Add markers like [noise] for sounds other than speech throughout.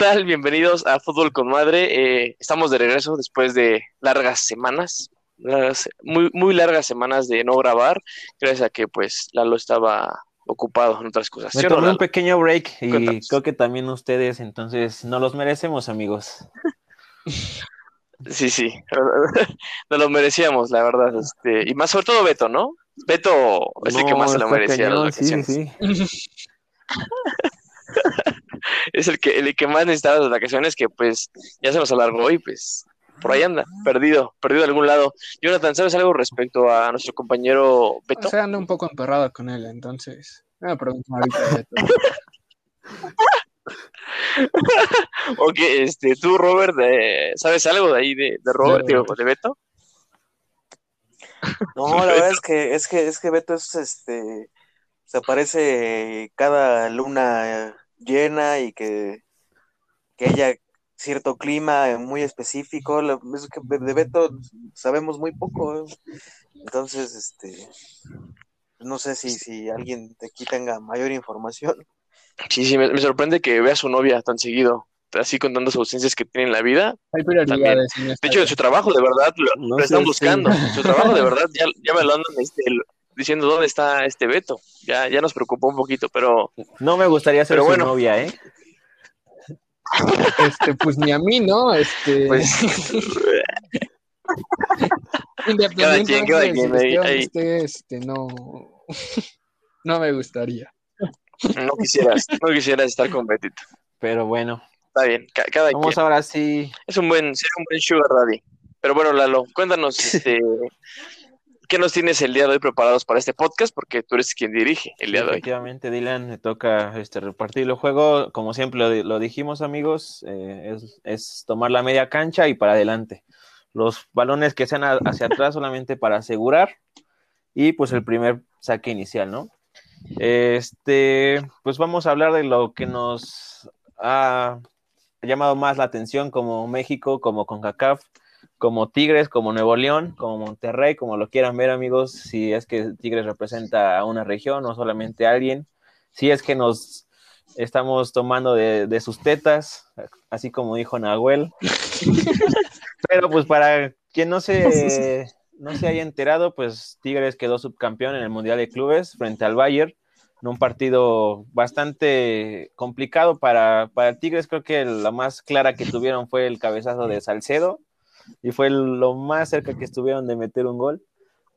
tal? Bienvenidos a Fútbol con Madre. Eh, estamos de regreso después de largas semanas, muy, muy largas semanas de no grabar, gracias a que pues Lalo estaba ocupado en otras cosas. Me tomé un pequeño break y creo que también ustedes, entonces no los merecemos, amigos. Sí, sí, [laughs] nos lo merecíamos, la verdad. Este, y más sobre todo Beto, ¿no? Beto es el que más se lo merecía Sí, sí. [laughs] [laughs] es el que, el que más necesitaba las vacaciones, que pues ya se nos alargó y pues por ahí anda, perdido, perdido de algún lado. Jonathan, ¿sabes algo respecto a nuestro compañero Beto? O sea, ando un poco emperrado con él, entonces. Me pregunto ahorita Beto. [laughs] ok, este, tú, Robert, ¿sabes algo de ahí de, de Robert, o de Beto? [laughs] No, la verdad es que, es que, es que Beto es este se aparece cada luna llena y que, que haya cierto clima muy específico. Es que de Beto sabemos muy poco. ¿eh? Entonces, este, no sé si, si alguien de aquí tenga mayor información. Sí, sí, me, sorprende que vea a su novia tan seguido, así con tantas ausencias que tiene en la vida. de hecho, su trabajo de verdad lo, están buscando. Su trabajo de verdad ya, ya me lo andan este, diciendo dónde está este Beto. Ya, ya nos preocupó un poquito, pero. No me gustaría ser su novia, ¿eh? [laughs] Este, pues ni a mí, ¿no? Este. Pues... [laughs] Independientemente este, no, [laughs] no me gustaría. No quisieras, no quisieras estar con Betito. Pero bueno. Está bien, cada Vamos ahora sí. Es un buen, es un buen sugar daddy. Pero bueno, Lalo, cuéntanos, este, ¿Qué nos tienes el día de hoy preparados para este podcast? Porque tú eres quien dirige el día de hoy. Efectivamente, Dylan, me toca este, repartir el juego. Como siempre lo, dijimos, amigos, eh, es, tomar la media cancha y para adelante. Los balones que sean hacia atrás solamente para asegurar. Y pues el primer saque inicial, ¿no? Este, pues vamos a hablar de lo que nos ha llamado más la atención como México, como CONCACAF como Tigres, como Nuevo León, como Monterrey, como lo quieran ver amigos, si es que Tigres representa a una región, no solamente a alguien, si es que nos estamos tomando de, sus tetas, así como dijo Nahuel. [laughs] Pero pues para quien no se, no se haya enterado, pues Tigres quedó subcampeón en el Mundial de Clubes frente al Bayern, en un partido bastante complicado para, para Tigres, creo que la más clara que tuvieron fue el cabezazo de Salcedo, y fue lo más cerca que estuvieron de meter un gol.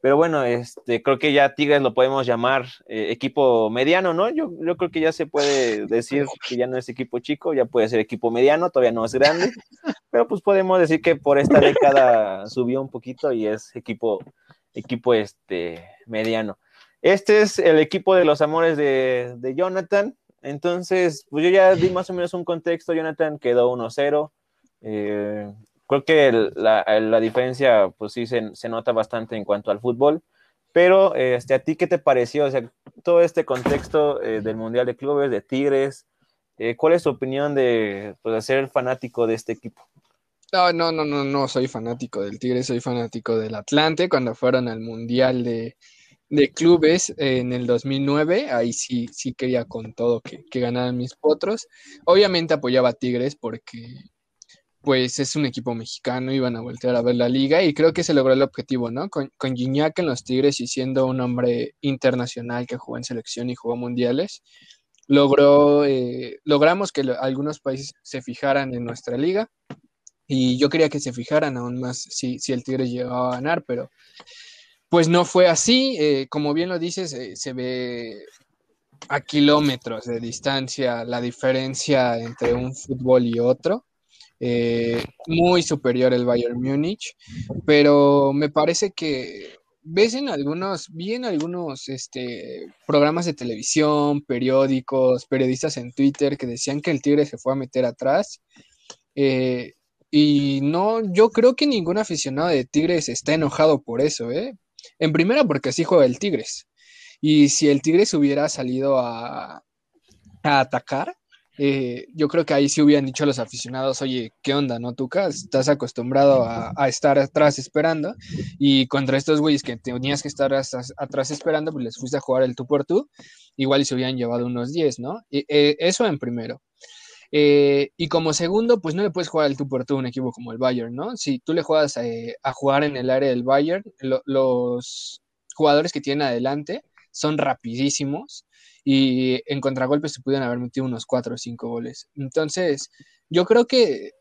Pero bueno, este, creo que ya Tigres lo podemos llamar eh, equipo mediano, ¿no? Yo, yo creo que ya se puede decir que ya no es equipo chico, ya puede ser equipo mediano, todavía no es grande, pero pues podemos decir que por esta década subió un poquito y es equipo, equipo este, mediano. Este es el equipo de los amores de, de Jonathan, entonces, pues yo ya di más o menos un contexto, Jonathan quedó 1-0, eh, creo que la, diferencia, pues sí, se, nota bastante en cuanto al fútbol. Pero, este, ¿a ti qué te pareció? O sea, todo este contexto eh, del Mundial de Clubes, de Tigres, eh, ¿cuál es tu opinión de, pues, ser fanático de este equipo? No, no, no, no, no soy fanático del Tigres, soy fanático del Atlante. Cuando fueron al Mundial de, clubes en el 2009, ahí sí, sí quería con todo que, que ganaran mis potros. Obviamente apoyaba a Tigres porque pues es un equipo mexicano, iban a voltear a ver la liga y creo que se logró el objetivo, ¿no? Con, con Gignac en los Tigres y siendo un hombre internacional que jugó en selección y jugó mundiales, logró, eh, logramos que algunos países se fijaran en nuestra liga y yo quería que se fijaran aún más si, si el Tigres llegaba a ganar, pero pues no fue así, eh, como bien lo dices, eh, se ve a kilómetros de distancia la diferencia entre un fútbol y otro. Eh, muy superior el Bayern Múnich, pero me parece que ves en algunos, vi en algunos este, programas de televisión, periódicos, periodistas en Twitter que decían que el Tigre se fue a meter atrás. Eh, y no, yo creo que ningún aficionado de Tigres está enojado por eso, ¿eh? En primera, porque así juega el Tigres. Y si el Tigres hubiera salido a, a atacar, eh, yo creo que ahí sí hubieran dicho a los aficionados, oye, ¿qué onda, no, Tuca? Estás acostumbrado a, estar atrás esperando y contra estos güeyes que tenías que estar atrás esperando, pues les fuiste a jugar el tú por tú, igual y se hubieran llevado unos 10, ¿no? Eh, eso en primero. Eh, y como segundo, pues no le puedes jugar al tú por tú a un equipo como el Bayern, ¿no? Si tú le juegas a jugar en el área del Bayern, los jugadores que tienen adelante son rapidísimos y en contragolpes se pudieron haber metido unos cuatro o cinco goles. Entonces, yo creo que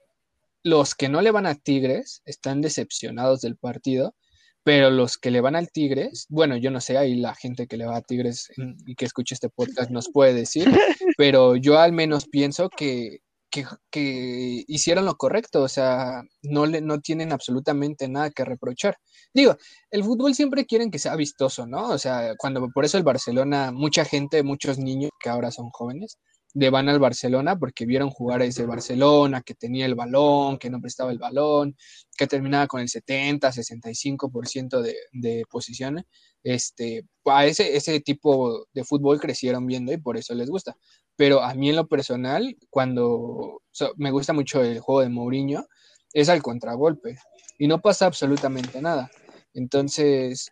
los que no le van a Tigres están decepcionados del partido, pero los que le van al Tigres, bueno, yo no sé, ahí la gente que le va a Tigres y que escuche este podcast nos puede decir, [laughs] pero yo al menos pienso que, que, hicieron lo correcto, o sea, no, le, no tienen absolutamente nada que reprochar. Digo, el fútbol siempre quieren que sea vistoso, ¿no? O sea, cuando por eso el Barcelona, mucha gente, muchos niños que ahora son jóvenes, de van al Barcelona porque vieron jugar a ese Barcelona que tenía el balón, que no prestaba el balón, que terminaba con el 70, 65% de, de posiciones. Este, a ese, ese tipo de fútbol crecieron viendo y por eso les gusta. Pero a mí en lo personal, cuando me gusta mucho el juego de Mourinho, es al contragolpe y no pasa absolutamente nada. Entonces,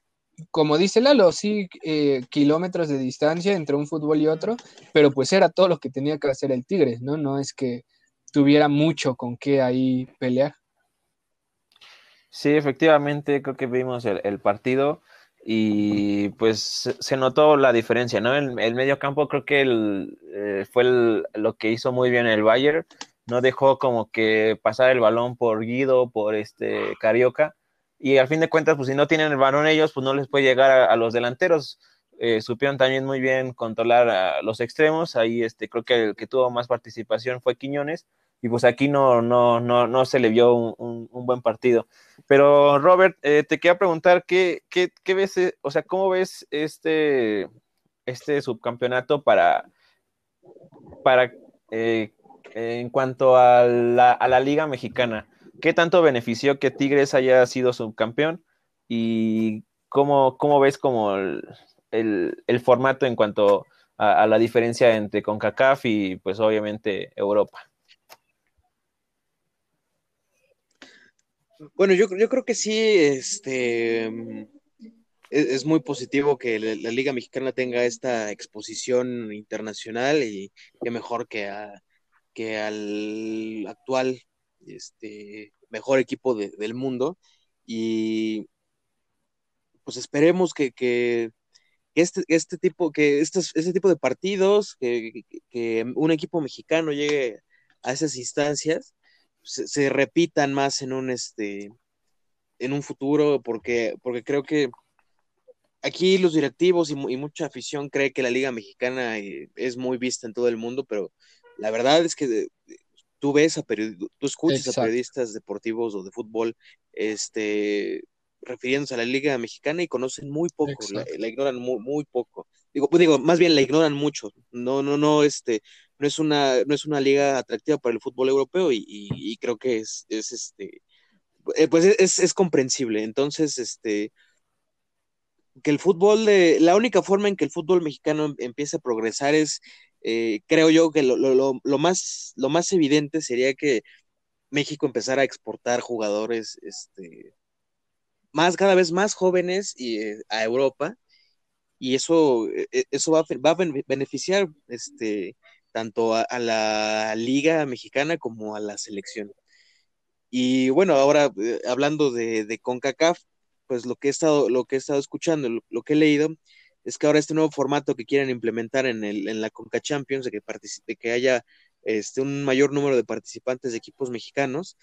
como dice Lalo, sí, eh, kilómetros de distancia entre un fútbol y otro, pero pues era todo lo que tenía que hacer el Tigres, ¿no? No es que tuviera mucho con qué ahí pelear. Sí, efectivamente, creo que vimos el, partido y pues se notó la diferencia, ¿no? El, el medio campo creo que eh, fue lo que hizo muy bien el Bayern, no dejó como que pasar el balón por Guido, por este Carioca, y al fin de cuentas, pues si no tienen el balón ellos, pues no les puede llegar a, los delanteros. Eh, supieron también muy bien controlar a los extremos, ahí este, creo que el que tuvo más participación fue Quiñones, y pues aquí no, no, no, no se le vio un, buen partido. Pero Robert, eh, te quería preguntar, ¿qué, qué, qué ves, eh, o sea, cómo ves este, este subcampeonato para, para en cuanto a la, a la Liga Mexicana? ¿Qué tanto benefició que Tigres haya sido subcampeón? ¿Y cómo, cómo ves como el, formato en cuanto a, la diferencia entre CONCACAF y pues obviamente Europa? Bueno, yo, yo creo que sí, este, es, muy positivo que la, Liga Mexicana tenga esta exposición internacional y que mejor que, que al actual este, mejor equipo del mundo. Y pues esperemos que, que este, este tipo, que estos, este tipo de partidos, que, un equipo mexicano llegue a esas instancias, se, repitan más en un este en un futuro, porque, porque creo que aquí los directivos y, y, mucha afición cree que la Liga Mexicana eh, es muy vista en todo el mundo, pero la verdad es que tú ves a tú escuchas a periodistas deportivos o de fútbol, este, refiriéndose a la Liga Mexicana y conocen muy poco, la, ignoran muy, muy, poco. Digo, digo, más bien la ignoran mucho. No, no, no, este, no es una, no es una liga atractiva para el fútbol europeo y, creo que es, es este, eh, pues es, es, comprensible. Entonces, este, que el fútbol de, la única forma en que el fútbol mexicano empiece a progresar es eh, creo yo que lo, más, lo más evidente sería que México empezara a exportar jugadores este, más, cada vez más jóvenes y, eh, a Europa, y eso, e, e, eso va, va, a beneficiar este, tanto a, la liga mexicana como a la selección. Y bueno, ahora eh, hablando de, de, CONCACAF, pues lo que he estado, lo que he estado escuchando, lo que he leído, es que ahora este nuevo formato que quieren implementar en, el, en la Conca Champions, de que, participe, que haya este, un mayor número de participantes de equipos mexicanos,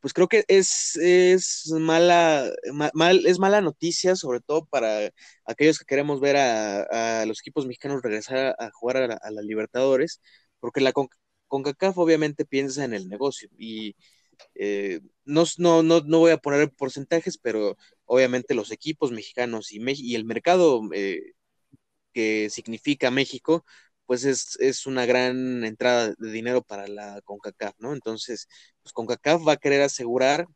pues creo que es, es mala, mal, es mala noticia, sobre todo para aquellos que queremos ver a, los equipos mexicanos regresar a, jugar a la, Libertadores, porque la CONCACAF obviamente piensa en el negocio y eh, no, no, no, no, voy a poner porcentajes, pero obviamente los equipos mexicanos y, y el mercado eh, que significa México, pues es, es, una gran entrada de dinero para la CONCACAF, ¿no? Entonces, pues CONCACAF va a querer asegurar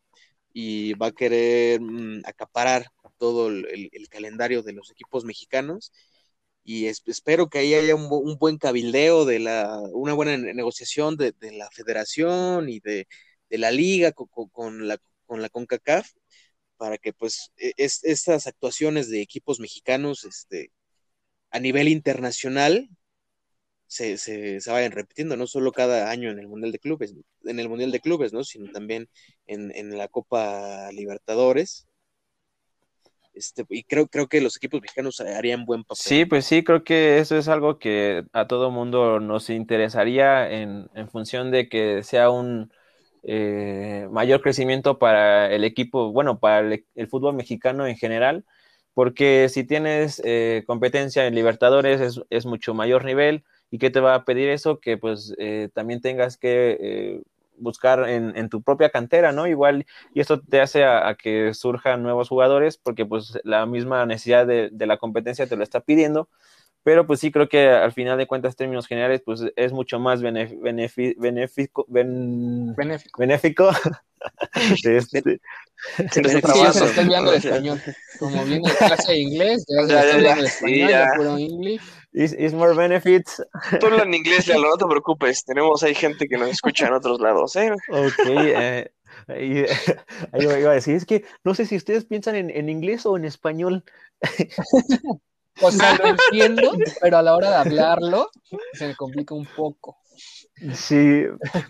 y va a querer mm, acaparar todo el, calendario de los equipos mexicanos y espero que ahí haya un, buen cabildeo de la, una buena negociación de la federación y de, de la liga con, la, con la CONCACAF para que pues e, estas actuaciones de equipos mexicanos este, a nivel internacional se, se, vayan repitiendo, no solo cada año en el Mundial de Clubes, en el Mundial de Clubes, ¿no? Sino también en, en la Copa Libertadores. Este, y creo, creo que los equipos mexicanos harían buen papel. Sí, pues sí, creo que eso es algo que a todo mundo nos interesaría en, en función de que sea un eh, mayor crecimiento para el equipo, bueno, para el, el fútbol mexicano en general, porque si tienes eh, competencia en Libertadores es, es, mucho mayor nivel y qué te va a pedir eso que pues eh, también tengas que eh, buscar en, en, tu propia cantera, ¿no? Igual y esto te hace a, a, que surjan nuevos jugadores porque pues la misma necesidad de, de la competencia te lo está pidiendo pero pues sí creo que al final de cuentas, términos generales, pues es mucho más benéfico, benéfico, ben, benéfico. benéfico. [laughs] este, ya se español. Como viene de clase de inglés, ya español, sí, ya. puro inglés. Is, is more benefits. Tú hablas en inglés, [laughs] Lalo, no te preocupes. Tenemos, hay gente que nos escucha en otros lados, ¿eh? Ok, [laughs] eh, ahí, [laughs] ahí iba a decir, es que no sé si ustedes piensan en, en inglés o en español. O sea, lo entiendo, pero a la hora de hablarlo se me complica un poco. Sí,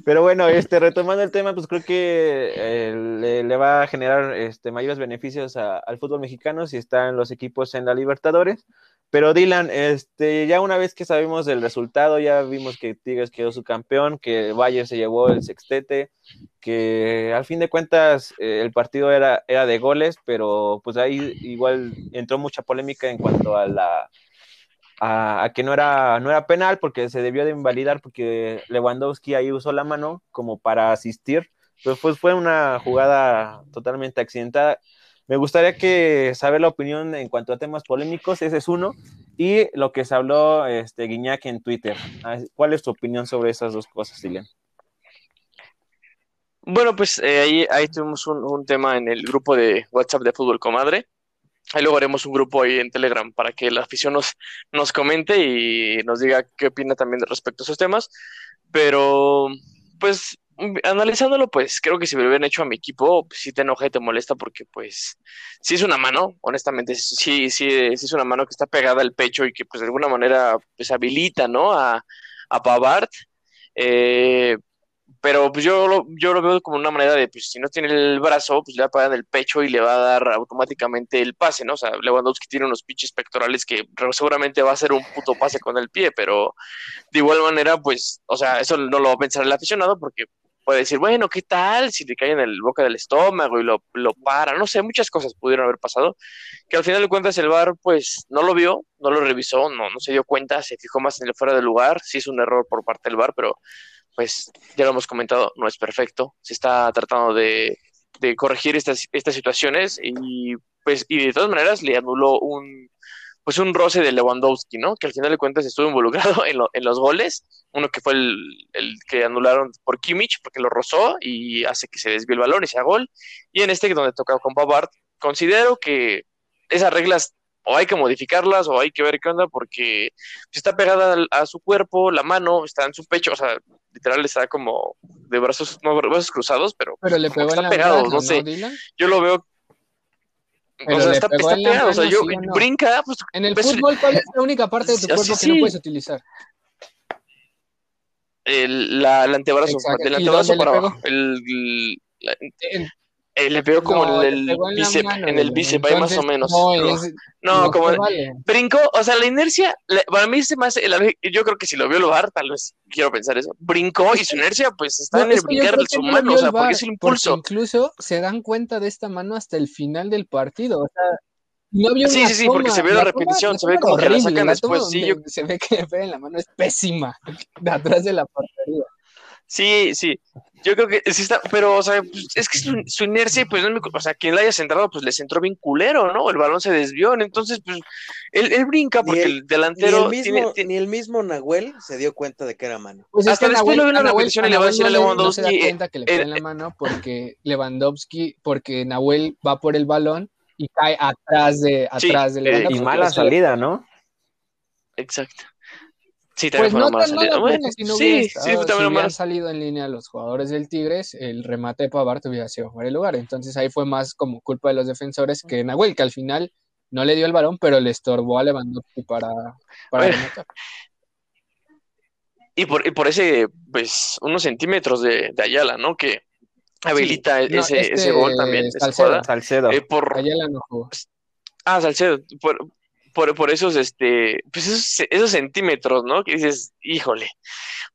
pero bueno, este, retomando el tema, pues creo que eh, le, le, va a generar este, mayores beneficios a, al fútbol mexicano si están los equipos en la Libertadores. Pero Dylan, este, ya una vez que sabemos el resultado, ya vimos que Tigres quedó su campeón, que Valle se llevó el sextete, que al fin de cuentas eh, el partido era, era de goles, pero pues ahí igual entró mucha polémica en cuanto a la a, a, que no era, no era penal porque se debió de invalidar porque Lewandowski ahí usó la mano como para asistir, pero pues fue una jugada totalmente accidentada me gustaría que saber la opinión en cuanto a temas polémicos, ese es uno, y lo que se habló este, Guiñac en Twitter. Ah, ¿Cuál es tu opinión sobre esas dos cosas, Dilian? Bueno, pues eh, ahí, ahí tuvimos un, tema en el grupo de WhatsApp de Fútbol Comadre. Ahí luego haremos un grupo ahí en Telegram para que la afición nos comente y nos diga qué opina también respecto a esos temas. Pero, pues, analizándolo, pues creo que si me lo hubieran hecho a mi equipo, pues, sí te enoja y te molesta porque, pues, sí es una mano, honestamente, sí, sí, sí es una mano que está pegada al pecho y que, pues, de alguna manera, pues, habilita, ¿no? A, a Pavard. Eh, pero pues yo lo, yo lo veo como una manera de, pues si no tiene el brazo, pues le va a pagar el pecho y le va a dar automáticamente el pase, ¿no? O sea, Lewandowski tiene unos pinches pectorales que seguramente va a hacer un puto pase con el pie, pero de igual manera, pues, o sea, eso no lo va a pensar el aficionado porque puede decir, bueno, ¿qué tal si le cae en el boca del estómago y lo, lo para? No sé, muchas cosas pudieron haber pasado, que al final de cuentas el VAR pues no lo vio, no lo revisó, no, no se dio cuenta, se fijó más en el fuera del lugar, sí es un error por parte del VAR, pero pues ya lo hemos comentado, no es perfecto, se está tratando de, de corregir estas, estas situaciones y pues y de todas maneras le anuló un pues un roce de Lewandowski, ¿no? Que al final de cuentas estuvo involucrado [laughs] en, lo, en los goles, uno que fue el, el, que anularon por Kimmich porque lo rozó y hace que se desvíe el balón y sea gol, y en este donde toca con Pavard, considero que esas reglas o hay que modificarlas o hay que ver qué onda porque está pegada a, su cuerpo, la mano está en su pecho, o sea, literal está como de brazos, no brazos cruzados, pero, pero le pegó está pegado, mano, no sé. ¿no, yo lo veo pero o sea, está, está pegado, o sea, yo sí, no. brinca, pues, En el pues, fútbol, ¿cuál es la única parte de tu [laughs] cuerpo sí, que no puedes utilizar? El, la, el antebrazo, Exacto. el antebrazo para abajo. El, el, la, eh, le pegó como no, en el bíceps, mano, en el bíceps, ahí más o menos. No, es, no, no como vale. brincó, o sea, la inercia, la, para mí se me hace, yo creo que si lo vio el bar, tal vez quiero pensar eso, brincó y su inercia pues está en el brincar de su mano, o sea, porque es el impulso. Incluso se dan cuenta de esta mano hasta el final del partido, o sea, no había sí, sí, sí, porque se ve la, la repetición, se ve como horrible, que la sacan la después. Sí, yo... Se ve que le pega en la mano, es pésima, [laughs] de atrás de la portería. Sí, sí. Yo creo que sí está, pero, o sea, pues, es que su, su inercia, pues, no, o sea, quien la haya centrado, pues, le centró bien culero, ¿no? El balón se desvió, entonces, pues, él, él brinca porque el, el, delantero... Ni el, mismo, tiene, tiene... ni el, mismo, Nahuel se dio cuenta de que era mano. Pues Hasta es que después Nahuel, lo vi en una repetición y le va a decir a Lewandowski... No se da cuenta que le pega en la mano porque Lewandowski, porque Nahuel va por el balón y cae atrás de, atrás sí, de Lewandowski. Y mala salida, ¿no? Exacto. Sí, pues no tan mala bueno, si no sí, estado, sí, si hubieran salido en línea los jugadores del Tigres, el remate de Pavard hubiera sido fuera de lugar. Entonces ahí fue más como culpa de los defensores que Nahuel, que al final no le dio el balón, pero le estorbó a Lewandowski para, para bueno, rematar. y por, y por ese, pues, unos centímetros de, de Ayala, ¿no? Que habilita ese, ese este gol también. Salcedo. Salcedo. Eh, por... Ayala no jugó. Ah, Salcedo. Por, por, por esos, este, pues esos, esos centímetros, ¿no? Que dices, híjole,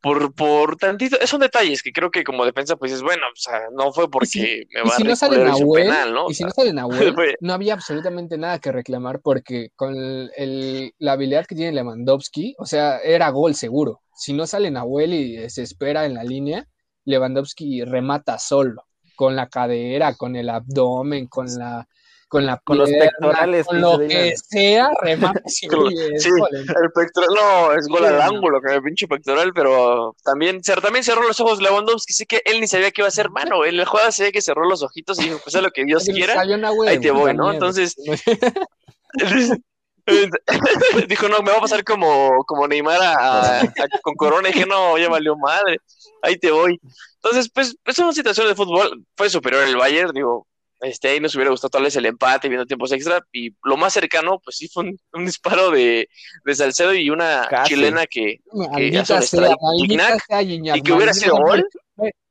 por, por tantito, son detalles que creo que como defensa, pues es bueno, o sea, no fue porque me va si a no sale Nahuel, penal, ¿no? Y si no sale [laughs] Nahuel, no había absolutamente nada que reclamar porque con el, la habilidad que tiene Lewandowski, o sea, era gol seguro. Si no sale Nahuel y se espera en la línea, Lewandowski remata solo, con la cadera, con el abdomen, con la con la con los pectorales con lo que sea remate [laughs] sí, el pectoral no es gol al ángulo con el pinche pectoral pero también también cerró los ojos Lewandowski sí que él ni sabía que iba a ser mano en el juego se ve que cerró los ojitos y dijo pues es lo que Dios quiera ahí te voy no entonces [laughs] [laughs] dijo no me va a pasar como como Neymar a, con Corona y dije no ya valió madre ahí te voy entonces pues es una situación de fútbol fue superior el Bayern digo este, ahí nos hubiera gustado tal vez el empate viendo tiempos extra. Y lo más cercano, pues sí, fue un, disparo de, de, Salcedo y una chilena que, que hace un y que hubiera sido gol.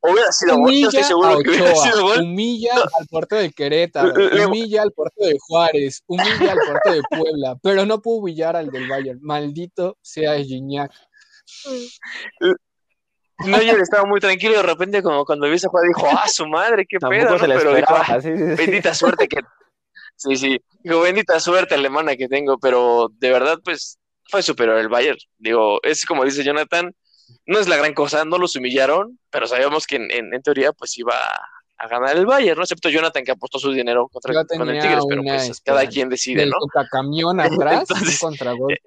Hubiera sido gol, yo estoy seguro que hubiera sido gol. Humilla al puerto de Querétaro, humilla al puerto de Juárez, humilla al puerto de Puebla, pero no pudo humillar al del Bayern. Maldito sea Gignac. No, yo estaba muy tranquilo y de repente como cuando vi esa jugada dijo, ah, su madre, qué pedo, pero dijo, ah, bendita suerte que... [laughs] Sí, sí, dijo, bendita suerte alemana que tengo, pero de verdad, pues, fue superior el Bayern. Digo, es como dice Jonathan, no es la gran cosa, no los humillaron, pero sabíamos que en, en, teoría, pues, iba a ganar el Bayern, ¿no? Excepto Jonathan que apostó su dinero contra con el Tigres, pero pues cada quien decide, ¿no? camión [laughs] atrás, contra golpe.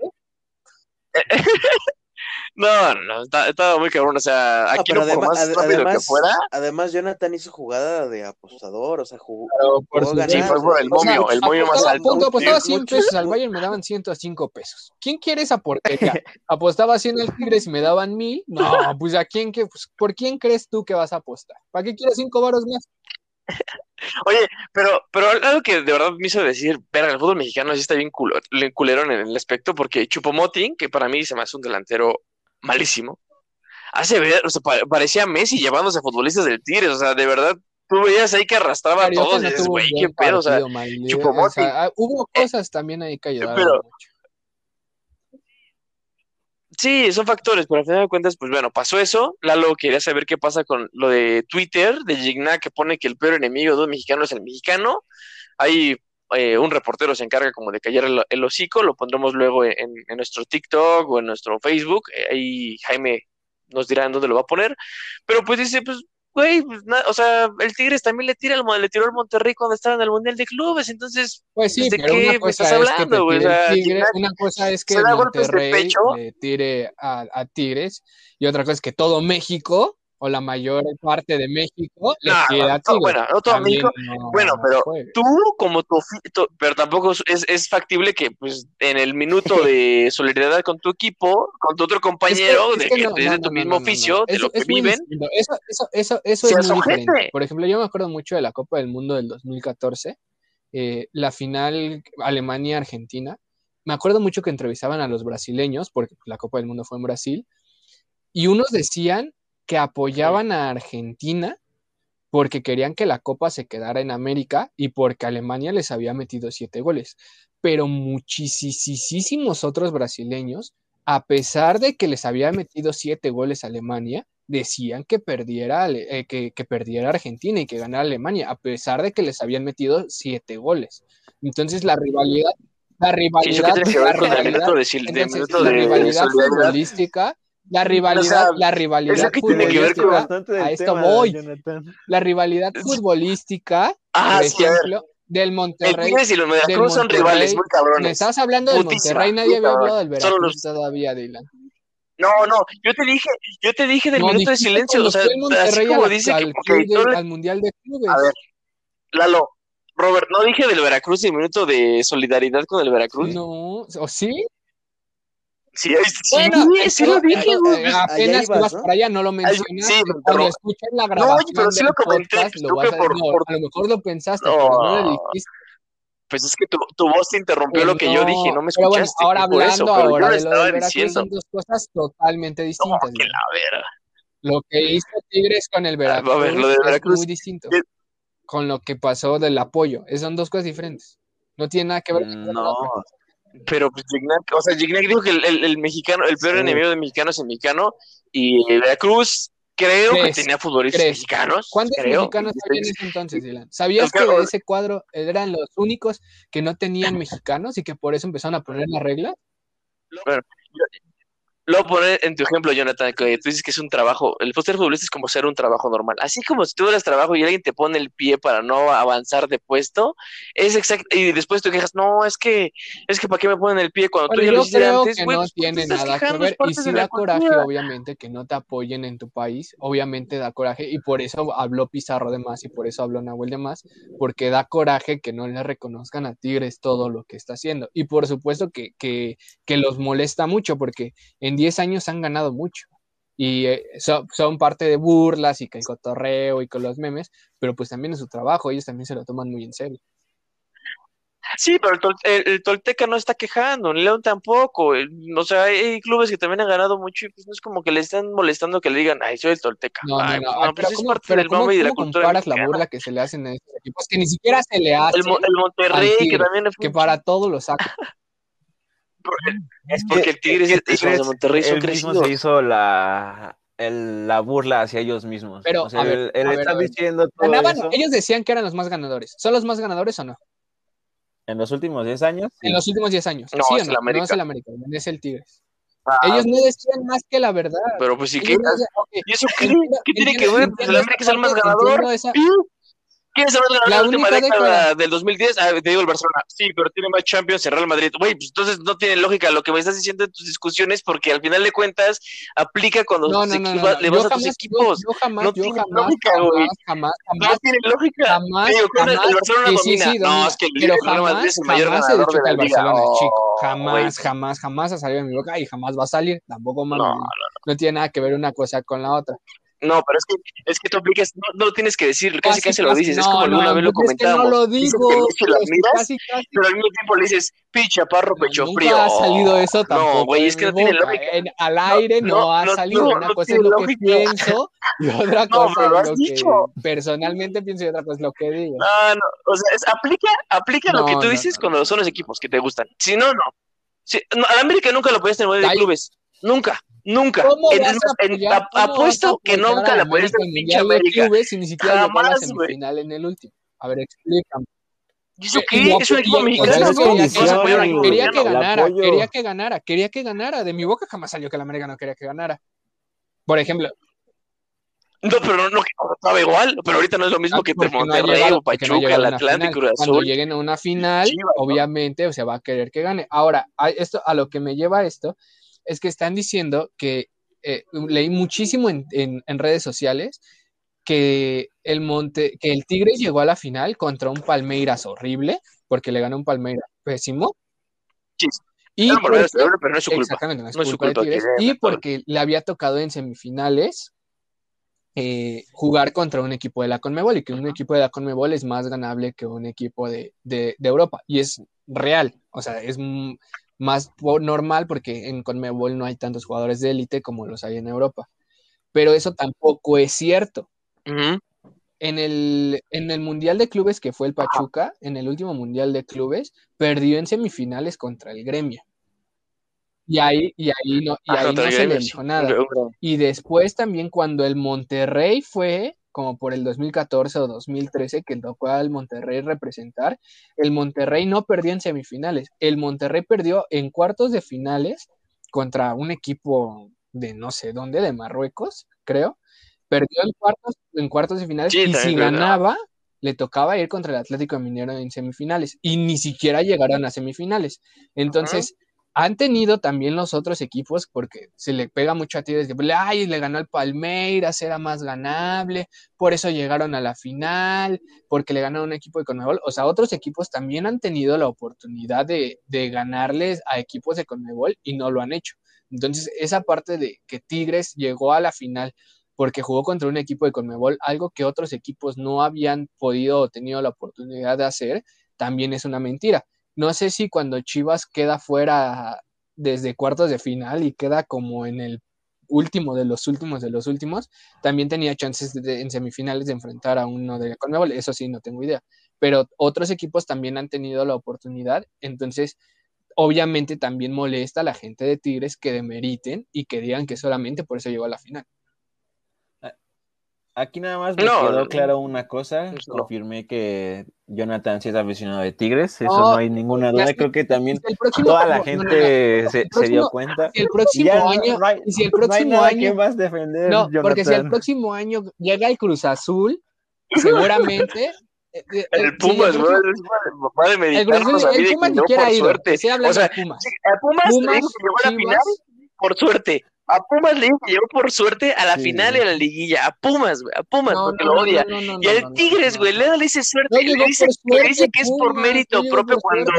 No, no, estaba muy cabrón, o sea, aquí no, por más rápido que fuera. Además, Jonathan hizo jugada de apostador, o sea, jugó, por Sí, fue el momio, el momio más alto. Punto, apostaba 100 pesos, al Bayern me daban 105 pesos. ¿Quién quiere esa porquería? [laughs] Apostaba 100 al Tigres y me daban 1000. No, pues a quién, que, pues, ¿por quién crees tú que vas a apostar? ¿Para qué quieres 5 varos más? [laughs] Oye, pero, pero algo que de verdad me hizo decir, verga, el fútbol mexicano sí está bien culero en el aspecto, porque Chupomotín, que para mí se me hace un delantero malísimo. Hace ver, o sea, parecía Messi llevándose a futbolistas del Tigres, o sea, de verdad, tú veías ahí que arrastraba a todos y dices, güey, qué pedo, o sea, ah, hubo cosas también ahí que ayudaron mucho. Sí, son factores, pero al final de cuentas, pues bueno, pasó eso. Lalo quería saber qué pasa con lo de Twitter, de Gignac, que pone que el peor enemigo de un mexicano es el mexicano. Hay eh, un reportero se encarga como de callar el, hocico, lo pondremos luego en, nuestro TikTok o en nuestro Facebook, eh, ahí Jaime nos dirá en dónde lo va a poner, pero pues dice, pues, güey, pues, o sea, el Tigres también le tira el, le tiró al Monterrey cuando estaba en el Mundial de Clubes, entonces, pues sí, ¿de qué me estás hablando, güey? una cosa es que Monterrey le tire a, a Tigres y otra cosa es que todo México o la mayor parte de México queda bueno, no todo México, bueno, pero tú como tu, pero tampoco es, es, factible que pues en el minuto [laughs] de solidaridad con tu equipo, con tu otro compañero, de que, de tu mismo oficio, de lo que viven, eso, eso, eso, eso es muy diferente. Por ejemplo, yo me acuerdo mucho de la Copa del Mundo del 2014, eh, la final Alemania-Argentina. Me acuerdo mucho que entrevistaban a los brasileños, porque la Copa del Mundo fue en Brasil, y unos decían que apoyaban a Argentina porque querían que la Copa se quedara en América y porque Alemania les había metido siete goles. Pero muchísimos otros brasileños, a pesar de que les había metido siete goles a Alemania, decían que perdiera, eh, que, perdiera Argentina y que ganara Alemania, a pesar de que les habían metido siete goles. Entonces la rivalidad, la rivalidad, la rivalidad futbolística la rivalidad, la rivalidad futbolística. a esto voy. La rivalidad futbolística, ah, por ejemplo, del Monterrey. El y los Veracruz son rivales muy cabrones. Me estás hablando del Monterrey, nadie había hablado del Veracruz todavía, Dylan. No, no, yo te dije, yo te dije del minuto de silencio, o sea, así como dice al, que al Mundial de Clubes. A ver, Lalo, Robert, no dije del Veracruz y el minuto de solidaridad con el Veracruz. No, ¿o sí? Sí, bueno, sí, sí lo dije, güey. Apenas ibas, vas ¿no? para allá, no lo mencionaste. Sí, pero escuchas la grabación no, pero sí lo comenté, podcast, lo vas a, por, no, por... a lo mejor lo pensaste, no. pero no lo dijiste. Pues es que tu, tu voz te interrumpió lo que yo dije, no me escuchaste. Pero bueno, ahora hablando ahora de lo de Veracruz son dos cosas totalmente distintas. No, que la vera. Lo que hizo Tigres con el ah, Veracruz, a ver, lo de Veracruz es muy distinto. Con lo que pasó del apoyo. Son dos cosas diferentes. No tiene nada que ver. Con no. Pero pues Gignac, o sea, Gignac dijo que el, el, mexicano, el peor enemigo del mexicano es el mexicano y Veracruz creo que tenía futbolistas mexicanos. ¿Cuántos mexicanos había en ese entonces, Dylan? ¿Sabías que de ese cuadro eran los únicos que no tenían mexicanos y que por eso empezaron a poner la regla? Bueno, Luego poner en tu ejemplo, Jonathan, que tú dices que es un trabajo, el póster futbolista es como ser un trabajo normal. Así como si tú eres trabajo y alguien te pone el pie para no avanzar de puesto, es exacto, y después tú quejas, no, es que, es que para qué me ponen el pie cuando tú ya lo hiciste antes, que no pues, tiene nada que ver, y sí da coraje, obviamente, que no te apoyen en tu país, obviamente da coraje, y por eso habló Pizarro de más, y por eso habló Nahuel de más, porque da coraje que no le reconozcan a Tigres todo lo que está haciendo, y por supuesto que, que, que los molesta mucho, porque en 10 años han ganado mucho. Y eh, son parte de burlas y que el cotorreo y con los memes, pero pues también es su trabajo, ellos también se lo toman muy en serio. Sí, pero el, Tolteca no está quejando, ni León tampoco. O sea, hay, clubes que también han ganado mucho y pues no es como que le están molestando que le digan, ay, soy el Tolteca. No, no, no, pues, es parte del y de la cultura. comparas la burla que se le hacen a estos equipos? Que ni siquiera se le hace. El, Monterrey, que también Que para todo lo saca. Es porque el Tigre es, de Monterrey él mismo se hizo la, la burla hacia ellos mismos. Pero, o sea, él, está diciendo todo eso. Ellos decían que eran los más ganadores. ¿Son los más ganadores o no? ¿En los últimos 10 años? En los últimos 10 años. No, ¿Sí es, no? no es el América, es el Tigres. Ah. Ellos no decían más que la verdad. Pero pues sí que. ¿Y eso qué, ¿qué tiene que ver? Pues el América es el más ganador. ¿Quién es el más ganador la última década, del 2010? Ah, te digo el Barcelona. Sí, pero tiene más Champions el Real Madrid. Güey, pues entonces no tiene lógica lo que me estás diciendo en tus discusiones porque al final de cuentas aplica cuando no, no, no, le vas a tus equipos. Yo, jamás, no tiene jamás, lógica, güey. Jamás, jamás, no tiene lógica. Jamás, digo, jamás, el Barcelona sí, domina. Sí, sí, no, es que el, Real Madrid es el mayor ganador de la el Barcelona es chico. Jamás, jamás, jamás ha salido de mi boca y jamás va a salir. Tampoco, mano. No tiene nada que ver una cosa con la otra. No, pero es que, es que tú aplicas, no, no lo tienes que decir, casi casi, lo dices, es como alguna vez lo comentábamos. no lo digo, que las miras, casi, casi. pero al mismo tiempo le dices, picha, parro, pecho nunca frío. ha salido eso tampoco. No, güey, es que no tiene lógica. En, al aire no, ha salido, una cosa es lo que pienso y otra [laughs] cosa es lo, que personalmente pienso y otra cosa es lo que digo. No, no, o sea, es, aplica, aplica lo que tú dices cuando son los equipos que te gustan. Si no, no. Si, no a América nunca lo puedes tener de clubes, nunca. Nunca. En, apuesto que nunca la puedes en pinche América. Si ni siquiera Jamás, semifinal en el último. A ver, explícame. ¿Y eso qué? ¿Es un equipo mexicano? Quería que ganara, quería que ganara, quería que ganara. De mi boca jamás salió que la América no quería que ganara. Por ejemplo. No, pero no, no estaba igual, pero ahorita no es lo mismo ah, que te Monterrey o Pachuca, el Atlántico, Azul. Cuando lleguen a una final, obviamente, o sea, va a querer que gane. Ahora, a, esto, a lo que me lleva esto es que están diciendo que eh, leí muchísimo en, redes sociales que el Monte, que el Tigre llegó a la final contra un Palmeiras horrible, porque le ganó un Palmeiras pésimo. Sí. Y no, porque, pero no es su culpa. Exactamente, no es, culpa, de Tigres, y porque le había tocado en semifinales eh, jugar contra un equipo de la Conmebol y que un equipo de la Conmebol es más ganable que un equipo de, de Europa. Y es real, o sea, es más normal porque en Conmebol no hay tantos jugadores de élite como los hay en Europa. Pero eso tampoco es cierto. en, el, en el Mundial de Clubes que fue el Pachuca, en el último Mundial de Clubes, perdió en semifinales contra el Gremio. Y ahí, y ahí no, y ahí no se le dijo nada. Y después también cuando el Monterrey fue como por el 2014 o 2013 que tocó al Monterrey representar, el Monterrey no perdió en semifinales, el Monterrey perdió en cuartos de finales contra un equipo de no sé dónde, de Marruecos, creo, perdió en cuartos, en cuartos de finales y si ganaba, le tocaba ir contra el Atlético Minero en semifinales y ni siquiera llegaron a semifinales. Entonces, han tenido también los otros equipos, porque se le pega mucho a ti desde, ay, le ganó el Palmeiras, era más ganable, por eso llegaron a la final, porque le ganaron un equipo de Conmebol. O sea, otros equipos también han tenido la oportunidad de, de ganarles a equipos de Conmebol y no lo han hecho. Entonces, esa parte de que Tigres llegó a la final porque jugó contra un equipo de Conmebol, algo que otros equipos no habían podido o tenido la oportunidad de hacer, también es una mentira. No sé si cuando Chivas queda fuera desde cuartos de final y queda como en el último de los últimos de los últimos, también tenía chances en semifinales de enfrentar a uno de Conmebol, eso sí, no tengo idea, pero otros equipos también han tenido la oportunidad, entonces obviamente también molesta a la gente de Tigres que demeriten y que digan que solamente por eso llegó a la final. Aquí nada más me quedó claro una cosa. Confirmé que Jonathan sí es aficionado de Tigres. Eso no, hay ninguna duda. Creo que también toda la gente se, dio cuenta. Si el próximo año. si el próximo año. vas a defender, no, porque si el próximo año llega el Cruz Azul, [laughs] seguramente. Eh, eh, el Pumas, sí, va de meditar el, el, el Pumas ni siquiera ha ido. Habla o sea, de Pumas. El Pumas, Pumas llegó a la final por suerte. A Pumas le llegó por suerte a la final y a la liguilla. A Pumas, güey. A Pumas, porque lo odia. y al Tigres, güey, le dice suerte. le dice, dice que es por mérito propio cuando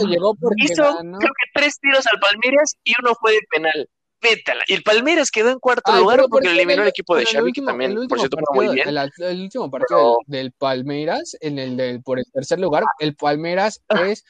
hizo, creo que tres tiros al Palmeiras y uno fue de penal. Vétala. Y el Palmeiras quedó en cuarto lugar porque le eliminó el equipo de Xavi, que también, por cierto, fue muy bien. El, último partido del, Palmeiras, en el del, por el tercer lugar, el Palmeiras ah. es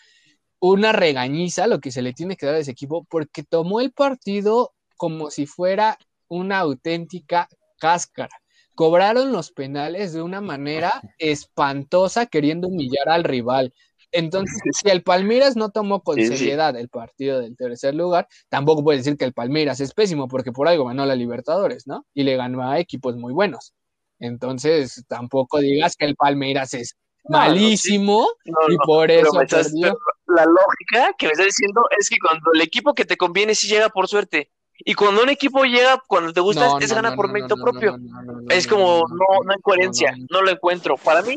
una regañiza lo que se le tiene que dar a ese equipo porque tomó el partido como si fuera una auténtica cáscara. Cobraron los penales de una manera [laughs] espantosa queriendo humillar al rival. Entonces, si el Palmeiras no tomó con seriedad el partido del tercer lugar, tampoco puede decir que el Palmeiras es pésimo, porque por algo ganó la Libertadores, ¿no? Y le ganó a equipos muy buenos. Entonces, tampoco digas que el Palmeiras es malísimo y por eso La lógica que me está diciendo es que cuando el equipo que te conviene sí llega por suerte y cuando un equipo llega, cuando te gusta, es gana por mérito propio. es como, no, no hay coherencia, no, lo encuentro. Para mí,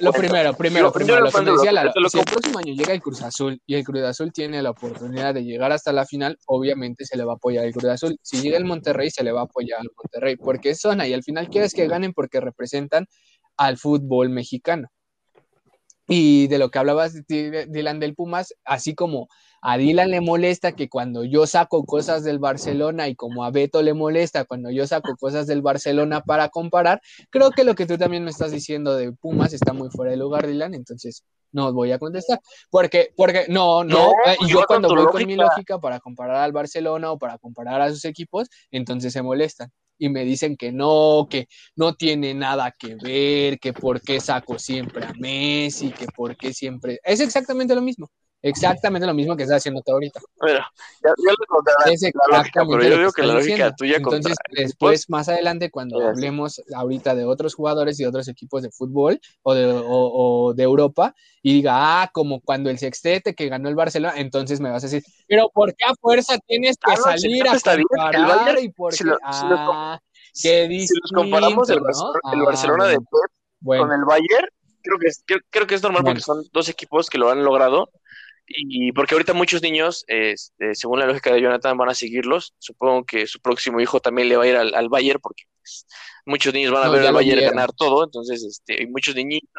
lo primero, primero, primero, lo que decía si el próximo año llega el Cruz Azul y el Cruz Azul tiene la oportunidad de llegar hasta la final, obviamente se le va a apoyar el Cruz Azul. Si llega el Monterrey, se le va a apoyar al Monterrey, porque es zona y al final quieres que ganen porque representan al fútbol mexicano. Y de lo que hablabas, Dylan del Pumas, así como a Dylan le molesta que cuando yo saco cosas del Barcelona y como a Beto le molesta cuando yo saco cosas del Barcelona para comparar, creo que lo que tú también me estás diciendo de Pumas está muy fuera de lugar, Dylan, entonces no voy a contestar. Porque, porque, no, no, eh, y yo cuando voy con mi lógica para comparar al Barcelona o para comparar a sus equipos, entonces se molestan y me dicen que no, que no tiene nada que ver, que por qué saco siempre a Messi, que por qué siempre... Es exactamente lo mismo. Exactamente lo mismo que está haciendo todo ahorita. Bueno, ya, ya es exactamente pero yo digo que la lógica tuya Entonces, después, más adelante, cuando hablemos ahorita de otros jugadores y otros equipos de fútbol o de, o, de Europa, y diga, ah, como cuando el sextete que ganó el Barcelona, entonces me vas a decir, pero ¿por qué a fuerza tienes que ah, salir a comparar? y por qué? ah, qué si los comparamos el, Barcelona, de Pep con el Bayern, creo que es, creo, que es normal porque son dos equipos que lo han logrado y porque ahorita muchos niños, este, según la lógica de Jonathan, van a seguirlos. Supongo que su próximo hijo también le va a ir al, Bayern, porque pues, muchos niños van a ver al Bayern ganar todo. Entonces, este, muchos niñitos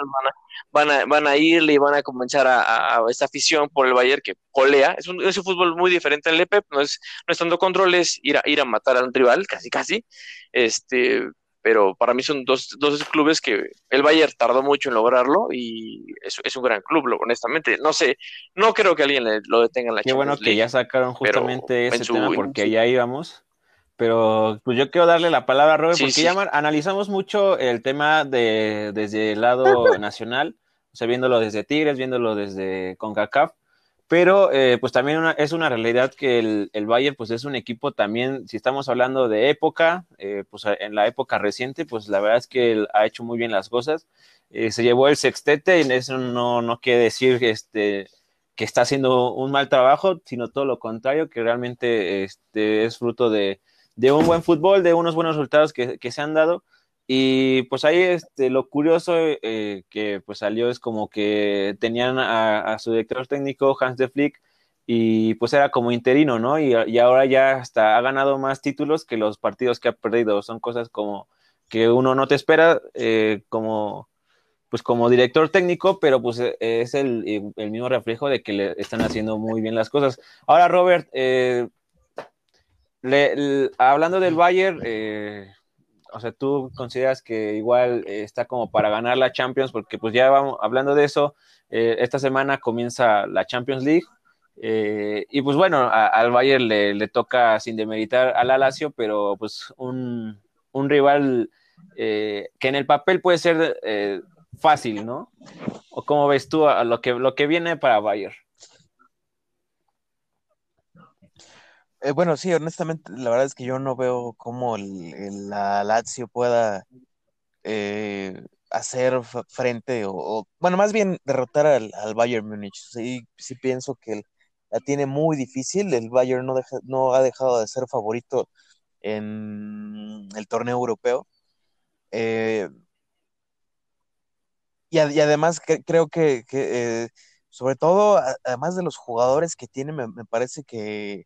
van a, van a, van a irle y van a comenzar a, esta afición por el Bayern que colea. Es un, es un fútbol muy diferente al EPEP, no es, no es tanto control, es ir a, ir a matar a un rival, casi, casi. Este, pero para mí son dos, dos clubes que el Bayern tardó mucho en lograrlo y es, es un gran club, honestamente. No sé, no creo que alguien lo detenga en la Qué bueno que ya sacaron justamente ese tema porque allá íbamos. Pero pues yo quiero darle la palabra a Robert porque ya analizamos mucho el tema de desde el lado [laughs] nacional, o sea, viéndolo desde Tigres, viéndolo desde CONCACAF, pero eh, pues también es una realidad que el, el, Bayern pues es un equipo también, si estamos hablando de época, eh, pues en la época reciente, pues la verdad es que él ha hecho muy bien las cosas. Eh, se llevó el sextete y eso no, no quiere decir este, que está haciendo un mal trabajo, sino todo lo contrario, que realmente este, es fruto de, de un buen fútbol, de unos buenos resultados que, que se han dado y pues ahí este, lo curioso eh, que pues salió es como que tenían a, su director técnico Hans de Flick y pues era como interino, ¿no? Y, ahora ya hasta ha ganado más títulos que los partidos que ha perdido. Son cosas como que uno no te espera eh, como pues como director técnico, pero pues eh, es el, mismo reflejo de que le están haciendo muy bien las cosas. Ahora, Robert, hablando del Bayern, o sea, tú consideras que igual está como para ganar la Champions, porque pues ya vamos hablando de eso, esta semana comienza la Champions League. y pues bueno, al Bayern le, toca sin demeritar al Alacio, pero pues un, un rival que en el papel puede ser fácil, ¿no? ¿O cómo ves tú a lo que, lo que viene para Bayern? Eh, bueno, sí, honestamente, la verdad es que yo no veo cómo el, la Lazio pueda eh, hacer frente o, bueno, más bien derrotar al, Bayern Múnich. Sí, sí pienso que la tiene muy difícil. El Bayern no, no ha dejado de ser favorito en el torneo europeo. Eh, y, además creo que, eh, sobre todo, además de los jugadores que tiene, me, parece que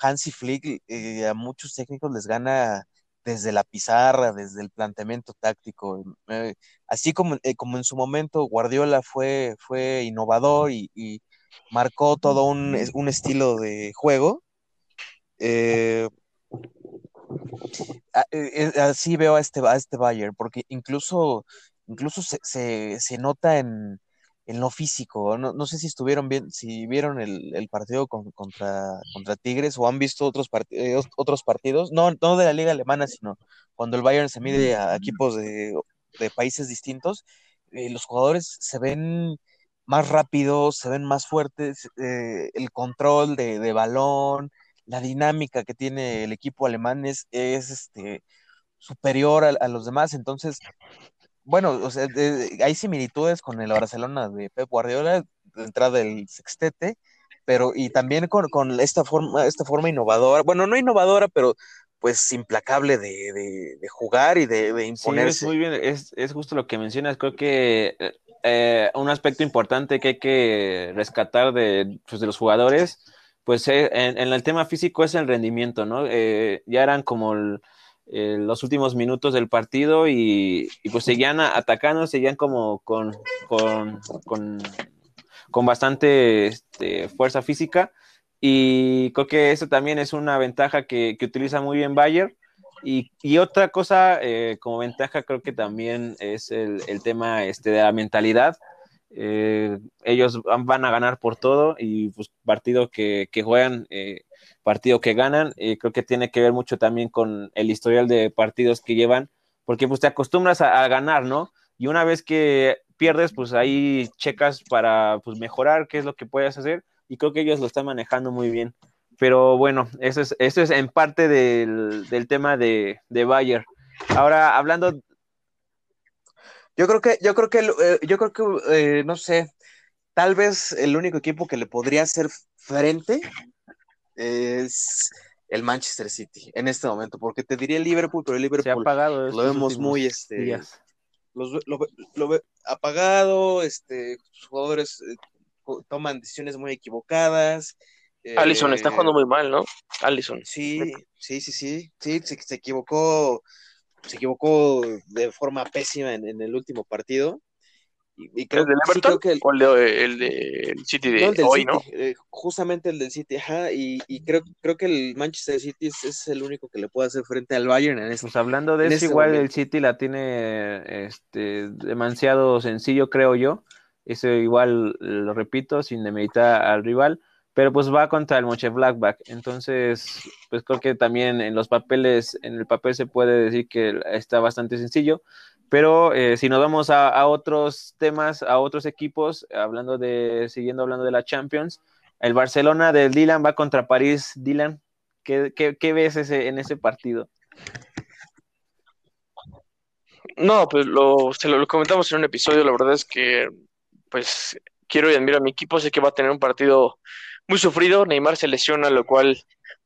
Hansi Flick eh, a muchos técnicos les gana desde la pizarra, desde el planteamiento táctico. Eh, así como, como en su momento Guardiola fue, fue innovador y, marcó todo un, un, estilo de juego. así veo a este, a este Bayern, porque incluso incluso se, se, nota en, en, lo físico. No, no, sé si estuvieron bien, si vieron el, el partido contra, contra Tigres o han visto otros, eh, otros partidos, no, no de la liga alemana, sino cuando el Bayern se mide a equipos de, de países distintos, eh, los jugadores se ven más rápidos, se ven más fuertes, eh, el control de, de, balón, la dinámica que tiene el equipo alemán es, es este, superior a, a, los demás. Entonces, bueno, o sea, hay similitudes con el Barcelona de Pep Guardiola, de entrada del sextete, pero y también con, esta forma, esta forma innovadora, bueno, no innovadora, pero pues implacable de, jugar y de, imponerse. Sí, es muy bien, es, justo lo que mencionas, creo que eh, un aspecto importante que hay que rescatar de, pues, de los jugadores, pues eh, en, el tema físico es el rendimiento, ¿no? Eh, ya eran como el eh, los últimos minutos del partido y, pues seguían atacando, seguían como con, con, con, bastante este, fuerza física y creo que eso también es una ventaja que, utiliza muy bien Bayer. Y, otra cosa eh, como ventaja creo que también es el, el tema este, de la mentalidad. Eh, ellos van a ganar por todo y pues partido que, que juegan partido que ganan. y creo que tiene que ver mucho también con el historial de partidos que llevan, porque pues te acostumbras a, ganar, ¿no? Y una vez que pierdes, pues ahí checas para pues, mejorar qué es lo que puedes hacer y creo que ellos lo están manejando muy bien. Pero bueno, eso es, eso es en parte del, tema de, de Bayer. Ahora, hablando... Yo creo que, yo creo que, eh, yo creo que, eh, no sé, tal vez el único equipo que le podría hacer frente es el Manchester City en este momento, porque te diría el Liverpool, pero el Liverpool Se ha apagado lo vemos muy este lo, apagado, este los jugadores eh, toman decisiones muy equivocadas. Allison está jugando eh, muy mal, ¿no? Allison. Sí, sí, sí, sí, sí, se, equivocó, se equivocó de forma pésima en el último partido. Y, creo, que el, o el de, City de hoy, ¿no? Eh, justamente el del City, ajá, y, creo, creo que el Manchester City es, el único que le puede hacer frente al Bayern en Pues hablando de eso, este igual el City la tiene este, demasiado sencillo, creo yo. Eso igual lo repito, sin demeritar al rival, pero pues va contra el Moche Blackback. Entonces, pues creo que también en los papeles, en el papel se puede decir que está bastante sencillo. Pero eh, si nos vamos a, otros temas, a otros equipos, hablando de, siguiendo hablando de la Champions, el Barcelona del Dylan va contra París. Dylan, ¿qué, ves ese, en ese partido? No, pues lo, se lo, comentamos en un episodio, la verdad es que pues quiero y admiro a mi equipo, sé que va a tener un partido muy sufrido, Neymar se lesiona, lo cual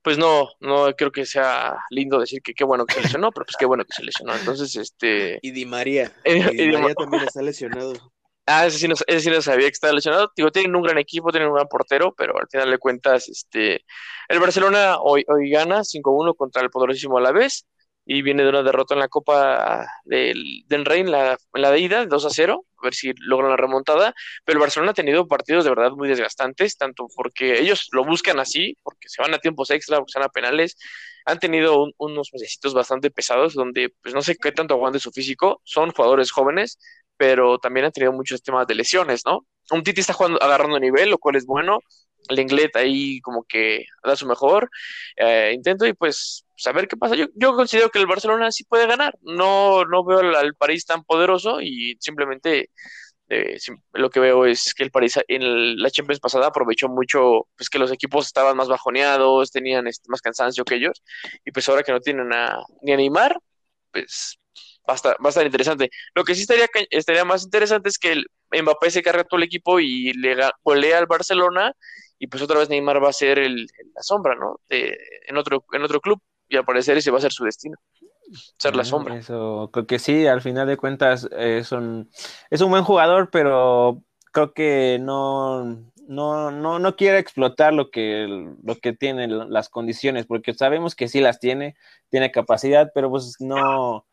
pues no, no creo que sea lindo decir que qué bueno que se lesionó, pero pues qué bueno que se lesionó. Entonces, este... Y Di María. [laughs] y Di María también está lesionado. Ah, ese sí, no, ese sí no sabía que estaba lesionado. Digo, tienen un gran equipo, tienen un gran portero, pero al final de cuentas, este, el Barcelona hoy, hoy gana 5-1 contra el poderosísimo Alavés. Y viene de una derrota en la Copa del, Rey en la, la de ida, 2 a 0, a ver si logran la remontada, pero el Barcelona ha tenido partidos de verdad muy desgastantes, tanto porque ellos lo buscan así, porque se van a tiempos extra, porque se van a penales, han tenido unos mesecitos bastante pesados, donde pues no sé qué tanto aguante su físico, son jugadores jóvenes, pero también han tenido muchos temas de lesiones, ¿no? Un Titi está jugando, agarrando nivel, lo cual es bueno, el inglés ahí como que da su mejor eh, intento y pues saber qué pasa. Yo, yo considero que el Barcelona sí puede ganar. No, no veo al, París tan poderoso y simplemente eh, lo que veo es que el París en la Champions pasada aprovechó mucho pues que los equipos estaban más bajoneados, tenían este, más cansancio que ellos y pues ahora que no tienen a, ni a Neymar, pues va a, estar, va a estar interesante. Lo que sí estaría, estaría más interesante es que el Mbappé se carga todo el equipo y le golea al Barcelona y pues otra vez Neymar va a ser el, la sombra, ¿no? en, otro, en otro club y al parecer ese va a ser su destino, ser la ah, sombra. Eso, creo que sí, al final de cuentas es un, es un buen jugador, pero creo que no, no, no, no quiere explotar lo que, lo que tiene las condiciones, porque sabemos que sí las tiene, tiene capacidad, pero pues no,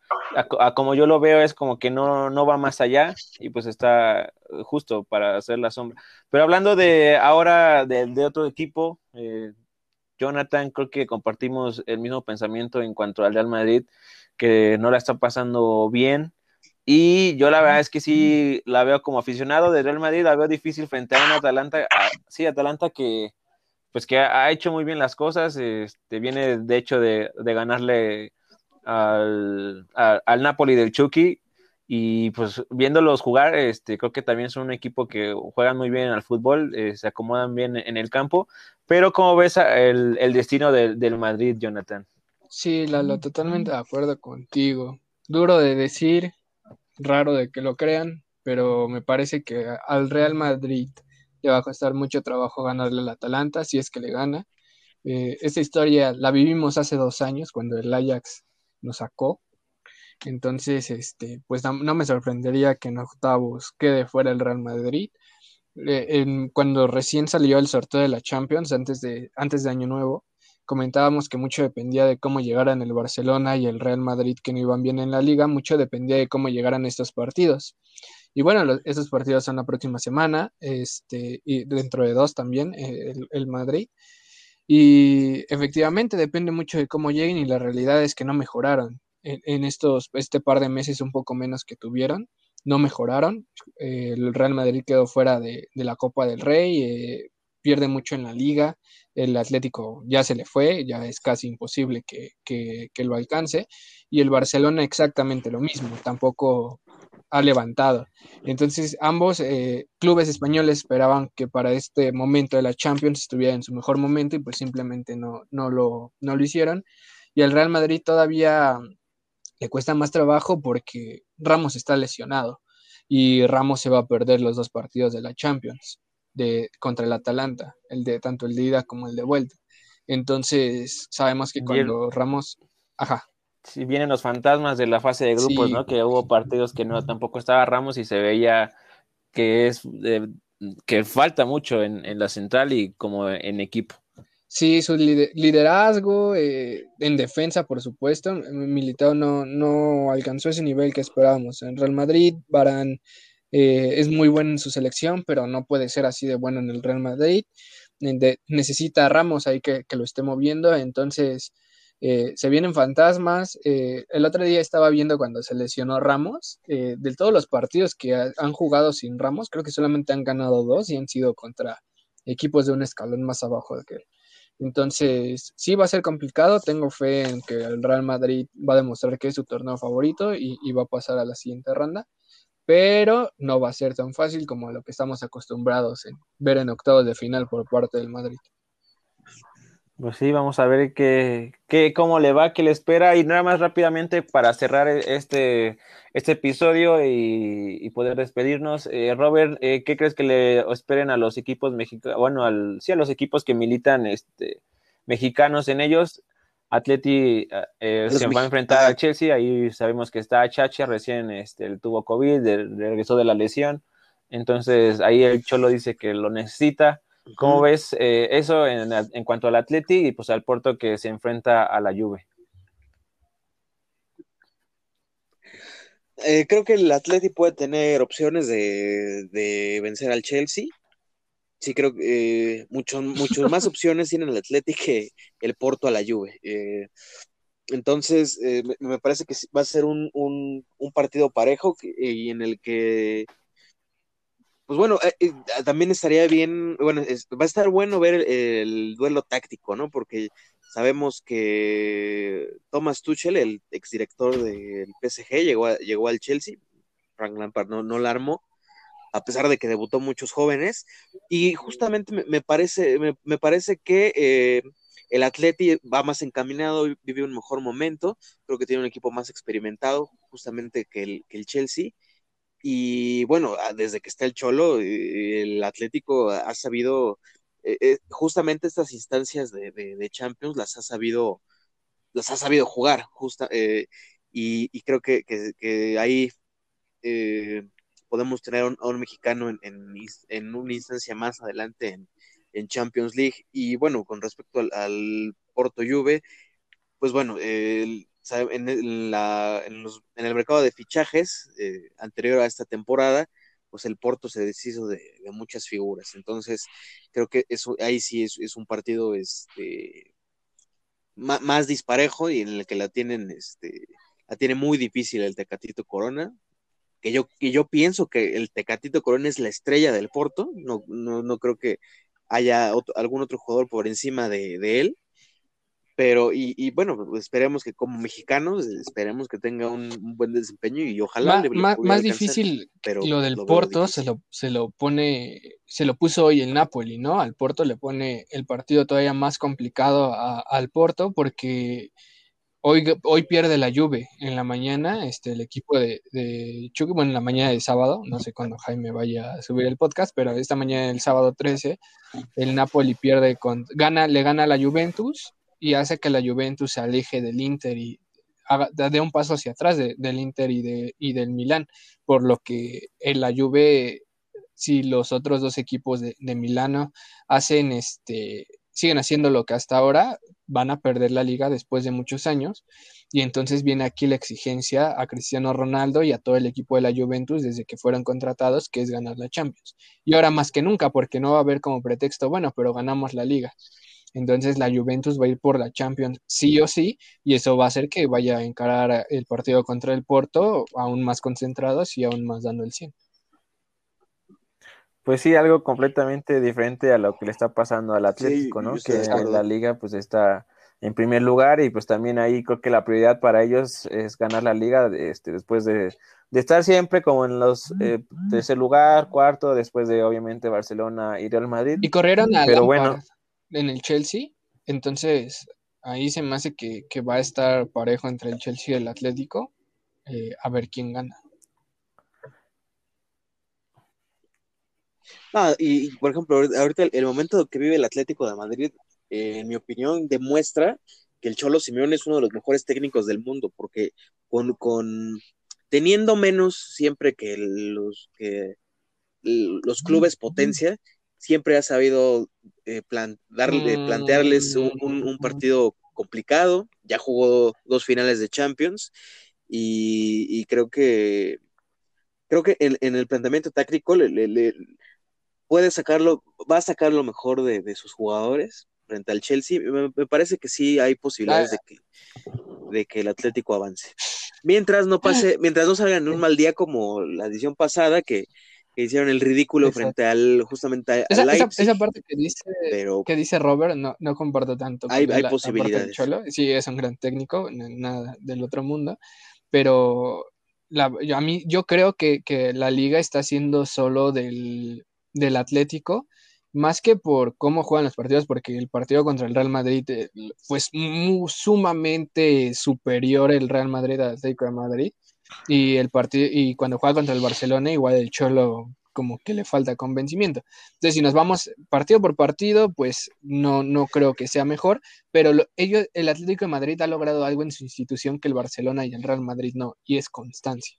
como yo lo veo es como que no, no va más allá y pues está justo para hacer la sombra. Pero hablando de ahora de, de otro equipo, eh, Jonathan, creo que compartimos el mismo pensamiento en cuanto al Real Madrid, que no la está pasando bien. Y yo la verdad es que sí la veo como aficionado de Real Madrid, la veo difícil frente a un Atalanta, sí, Atalanta que pues que ha hecho muy bien las cosas, este, viene de hecho de, ganarle al, al, Napoli del Chucky y pues viéndolos jugar, este, creo que también son un equipo que juegan muy bien al fútbol, eh, se acomodan bien en el campo, pero ¿cómo ves el, el destino del Madrid, Jonathan? Sí, Lalo, totalmente de acuerdo contigo. Duro de decir, raro de que lo crean, pero me parece que al Real Madrid le va a costar mucho trabajo ganarle al Atalanta, si es que le gana. Eh, esta historia la vivimos hace dos años, cuando el Ajax nos sacó entonces, este, pues no, me sorprendería que en octavos quede fuera el Real Madrid. Eh, cuando recién salió el sorteo de la Champions, antes de, antes de Año Nuevo, comentábamos que mucho dependía de cómo llegaran el Barcelona y el Real Madrid que no iban bien en la liga, mucho dependía de cómo llegaran estos partidos. Y bueno, esos partidos son la próxima semana, este, y dentro de dos también, eh, el, Madrid. Y efectivamente depende mucho de cómo lleguen y la realidad es que no mejoraron en, estos, este par de meses un poco menos que tuvieron, no mejoraron. el Real Madrid quedó fuera de, la Copa del Rey, eh, pierde mucho en la liga, el Atlético ya se le fue, ya es casi imposible que, que, lo alcance, y el Barcelona exactamente lo mismo, tampoco ha levantado. Entonces, ambos eh, clubes españoles esperaban que para este momento de la Champions estuviera en su mejor momento y pues simplemente no, no, lo, no lo hicieron. Y el Real Madrid todavía le cuesta más trabajo porque Ramos está lesionado y Ramos se va a perder los dos partidos de la Champions de, contra el Atalanta, el de tanto el de ida como el de vuelta. Entonces, sabemos que cuando Ramos, ajá. Si vienen los fantasmas de la fase de grupos, ¿no? Que hubo partidos que no tampoco estaba Ramos y se veía que es que falta mucho en, en la central y como en equipo. Sí, su liderazgo eh, en defensa, por supuesto. Militao no, no alcanzó ese nivel que esperábamos. En Real Madrid, Barán eh, es muy bueno en su selección, pero no puede ser así de bueno en el Real Madrid. necesita a Ramos ahí que, lo esté moviendo. Entonces, eh, se vienen fantasmas. el otro día estaba viendo cuando se lesionó Ramos. de todos los partidos que han jugado sin Ramos, creo que solamente han ganado dos y han sido contra equipos de un escalón más abajo que él. Entonces, sí va a ser complicado. Tengo fe en que el Real Madrid va a demostrar que es su torneo favorito y, va a pasar a la siguiente ronda. Pero no va a ser tan fácil como lo que estamos acostumbrados en ver en octavos de final por parte del Madrid. Pues sí, vamos a ver qué, qué, cómo le va, qué le espera. Y nada más rápidamente para cerrar este, este episodio y, poder despedirnos. Eh, Robert, eh, ¿qué crees que le esperen a los equipos mexicanos? Bueno, al, sí, a los equipos que militan este, mexicanos en ellos. Atleti eh, se va a enfrentar a Chelsea, ahí sabemos que está Chacha, recién este, tuvo COVID, regresó de la lesión, entonces ahí el Cholo dice que lo necesita. ¿Cómo ves eso en, en, cuanto al Atleti y pues al Porto que se enfrenta a la Juve? Eh, creo que el Atleti puede tener opciones de, vencer al Chelsea. Sí, creo que eh, muchos más [laughs] opciones tiene el Atleti que el Porto a la Juve. Eh, entonces, me, parece que va a ser un, partido parejo y en el que, pues bueno, también estaría bien, bueno, va a estar bueno ver el, el, duelo táctico, ¿no? Porque Sabemos que Thomas Tuchel, el exdirector del PSG, llegó, llegó al Chelsea. Frank Lampard no, no la armó, a pesar de que debutó muchos jóvenes. Y justamente me, parece, me, parece que eh, el Atleti va más encaminado, vive un mejor momento. Creo que tiene un equipo más experimentado, justamente que el, que el Chelsea. Y bueno, desde que está el Cholo, eh, el Atlético ha sabido eh, justamente estas instancias de, Champions las ha sabido, las ha sabido jugar, justa, eh, y, creo que, ahí podemos tener a un, mexicano en, en, una instancia más adelante en, Champions League. Y bueno, con respecto al, Porto Juve, pues bueno, en, la, en, el mercado de fichajes anterior a esta temporada, pues el Porto se deshizo de, muchas figuras. Entonces, creo que eso ahí sí es, un partido este, más, disparejo y en el que la tienen, este, la tiene muy difícil el Tecatito Corona. Que yo, que yo pienso que el Tecatito Corona es la estrella del Porto, no, no, no creo que haya algún otro jugador por encima de, de él pero y, bueno, pues, esperemos que como mexicanos, esperemos que tenga un, buen desempeño y ojalá más difícil pero lo del Porto se lo, se lo pone, se lo puso hoy el Napoli, ¿no? Al Porto le pone el partido todavía más complicado al Porto porque hoy, hoy pierde la Juve en la mañana, este, el equipo de, de bueno, en la mañana de sábado, no sé cuándo Jaime vaya a subir el podcast, pero esta mañana el sábado 13, el Napoli pierde con, gana, le gana la Juventus y hace que la Juventus se aleje del Inter y dé un paso hacia atrás del Inter y, de, y del Milán, por lo que en la Juve, si los otros dos equipos de, de Milano hacen este, siguen haciendo lo que hasta ahora, van a perder la liga después de muchos años. Y entonces viene aquí la exigencia a Cristiano Ronaldo y a todo el equipo de la Juventus desde que fueron contratados, que es ganar la Champions. Y ahora más que nunca, porque no va a haber como pretexto, bueno, pero ganamos la liga. Entonces la Juventus va a ir por la Champions sí o sí, y eso va a hacer que vaya a encarar el partido contra el Porto aún más concentrados y aún más dando el 100. Pues sí, algo completamente diferente a lo que le está pasando al Atlético, ¿no? Que la liga pues está en primer lugar y pues también ahí creo que la prioridad para ellos es ganar la liga este, después de, estar siempre como en los eh, tercer lugar, cuarto, después de obviamente Barcelona y Real Madrid. Y corrieron a Pero bueno, en el Chelsea. Entonces, ahí se me hace que, va a estar parejo entre el Chelsea y el Atlético. Eh, a ver quién gana. Ah, y, por ejemplo, ahorita el, momento que vive el Atlético de Madrid, eh, en mi opinión, demuestra que el Cholo Simeone es uno de los mejores técnicos del mundo, porque con, con teniendo menos siempre que los que los clubes potencia, siempre ha sabido eh, darle, plantearles un, partido complicado, ya jugó dos finales de Champions y, creo que creo que en, el planteamiento táctico le, puede sacarlo, va a sacar lo mejor de, sus jugadores frente al Chelsea. Me, parece que sí hay posibilidades de que, de que el Atlético avance. Mientras no pase, mientras no salgan en un mal día como la edición pasada, que, que hicieron el ridículo frente al justamente a, esa, esa, parte que dice que dice Robert no, no comparto tanto hay, hay posibilidades. Sí es un gran técnico nada del otro mundo pero la, yo, a mí yo creo que, que, la liga está siendo solo del, del Atlético más que por cómo juegan los partidos, porque el partido contra el Real Madrid eh, fue sumamente superior el Real Madrid al Atlético de Madrid. Y el partido, y cuando juega contra el Barcelona, igual el Cholo como que le falta convencimiento. Entonces, si nos vamos partido por partido, pues no, no creo que sea mejor, pero ellos, el Atlético de Madrid ha logrado algo en su institución que el Barcelona y el Real Madrid no, y es constancia.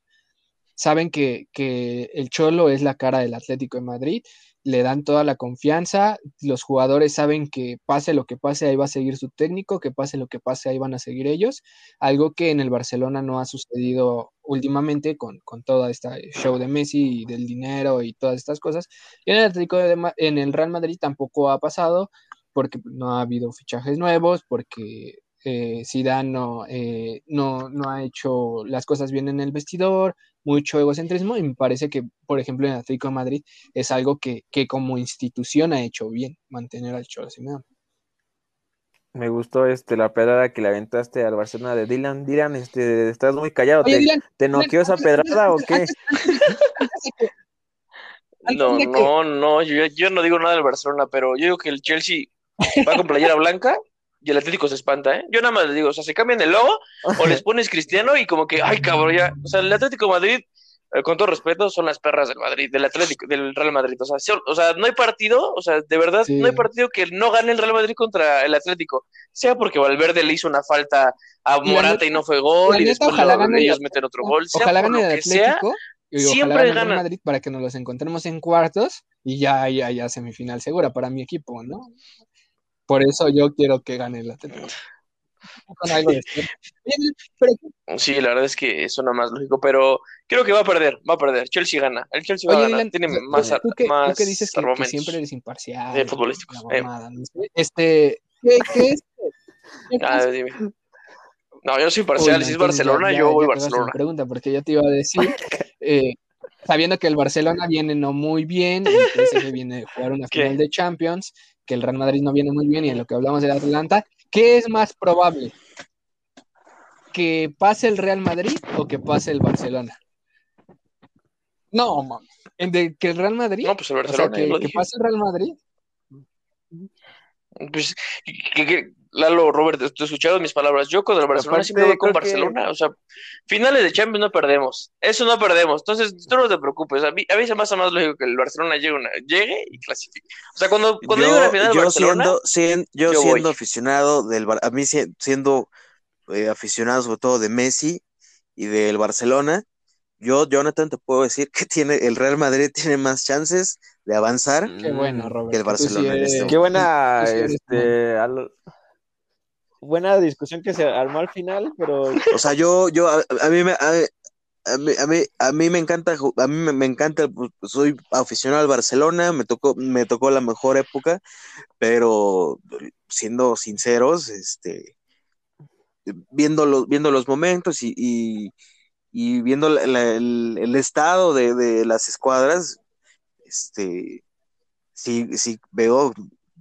Saben que, que el Cholo es la cara del Atlético de Madrid le dan toda la confianza, los jugadores saben que pase lo que pase, ahí va a seguir su técnico, que pase lo que pase, ahí van a seguir ellos, algo que en el Barcelona no ha sucedido últimamente con, con toda esta show de Messi y del dinero y todas estas cosas. Y en el Atlético de, en el Real Madrid tampoco ha pasado porque no ha habido fichajes nuevos, porque eh, Zidane eh, no, no, ha hecho las cosas bien en el vestidor, mucho egocentrismo, y me parece que, por ejemplo, en Atlético de Madrid es algo que, como institución ha hecho bien, mantener al Cholo Simeone. Me gustó este la pedrada que le aventaste al Barcelona de Dylan. Dylan, este, estás muy callado. ¿Te, noqueó esa pedrada o qué? No, no, no, yo, yo, no digo nada del Barcelona, pero yo digo que el Chelsea va con playera blanca y el Atlético se espanta, ¿eh? Yo nada más les digo, o sea, se cambian el logo o les [laughs] pones cristiano y como que, ay, cabrón, ya. O sea, el Atlético Madrid, eh, con todo respeto, son las perras del Madrid, del Atlético, del Real Madrid. O sea, o sea no hay partido, o sea, de verdad, no hay partido que no gane el Real Madrid contra el Atlético. Sea porque Valverde le hizo una falta a Morata y, no fue gol, y después ellos meten otro gol. Sea ojalá gane el Atlético. siempre gana Madrid para que nos los encontremos en cuartos y ya, ya, ya semifinal segura para mi equipo, ¿no? Por eso yo quiero que gane el Atlético. Sí, la verdad es que suena más lógico, pero creo que va a perder, va a perder. Chelsea gana, el Chelsea va a ganar, tiene más, ¿tú que, más tú dices que, siempre eres imparcial. De futbolísticos. Eh. Este, ¿qué, es? Ah, dime. No, yo soy imparcial, si es Barcelona, yo voy a Barcelona. Pregunta, porque yo te iba a decir, [laughs] eh, sabiendo que el Barcelona viene no muy bien, el viene de jugar una final de Champions, que el Real Madrid no viene muy bien y en lo que hablamos del Atlanta, ¿qué es más probable? ¿Que pase el Real Madrid o que pase el Barcelona? No, man. ¿Que el Real Madrid? No, pues el Barcelona. que, pase el Real Madrid. Pues, que, Lalo, Robert, te escuchado mis palabras. Yo con el Barcelona siempre voy con Barcelona. O sea, finales de Champions no perdemos. Eso no perdemos. Entonces, tú no te preocupes. A mí, a mí se me hace más lógico que el Barcelona llegue, una, llegue y clasifique. O sea, cuando, cuando yo, final yo Barcelona, siendo, yo, siendo aficionado del a mí siendo eh, aficionado sobre todo de Messi y del Barcelona, yo, Jonathan, te puedo decir que tiene el Real Madrid tiene más chances de avanzar Qué bueno, Robert. que el Barcelona. Este Qué buena, este, buena discusión que se armó al final, pero... O sea, yo, yo, a, mí me... A, mí, a, mí, a mí me encanta, a mí me, encanta, pues, soy aficionado al Barcelona, me tocó, me tocó la mejor época, pero siendo sinceros, este, viendo los, viendo los momentos y, y, viendo el, estado de, de, las escuadras, este, sí, sí veo,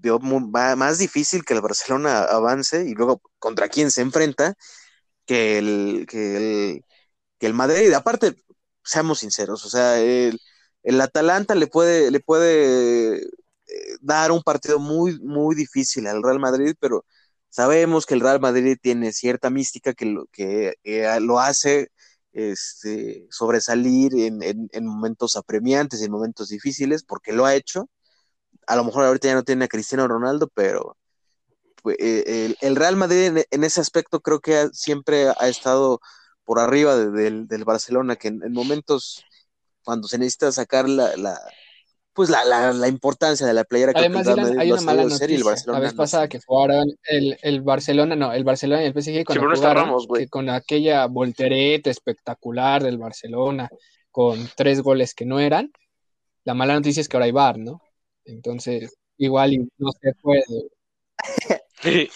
veo más difícil que el Barcelona avance y luego contra quién se enfrenta que el, que el, que el Madrid. Aparte, seamos sinceros, o sea, el, el Atalanta le puede, le puede eh, dar un partido muy, muy difícil al Real Madrid, pero sabemos que el Real Madrid tiene cierta mística que lo, que, eh, lo hace este, sobresalir en, en, en, momentos apremiantes, en momentos difíciles, porque lo ha hecho a lo mejor ahorita ya no tiene a Cristiano Ronaldo, pero pues, eh, el, Real Madrid en, ese aspecto creo que siempre ha estado por arriba del, Barcelona, que en, momentos cuando se necesita sacar la, la pues la, la, importancia de la playera que Además, hay una mala noticia. la vez pasada que jugaron el, el, Barcelona, no, el Barcelona y el PSG cuando jugaron, que con aquella voltereta espectacular del Barcelona, con tres goles que no eran, la mala noticia es que ahora hay VAR, ¿no? Entonces, igual y no se puede. [laughs]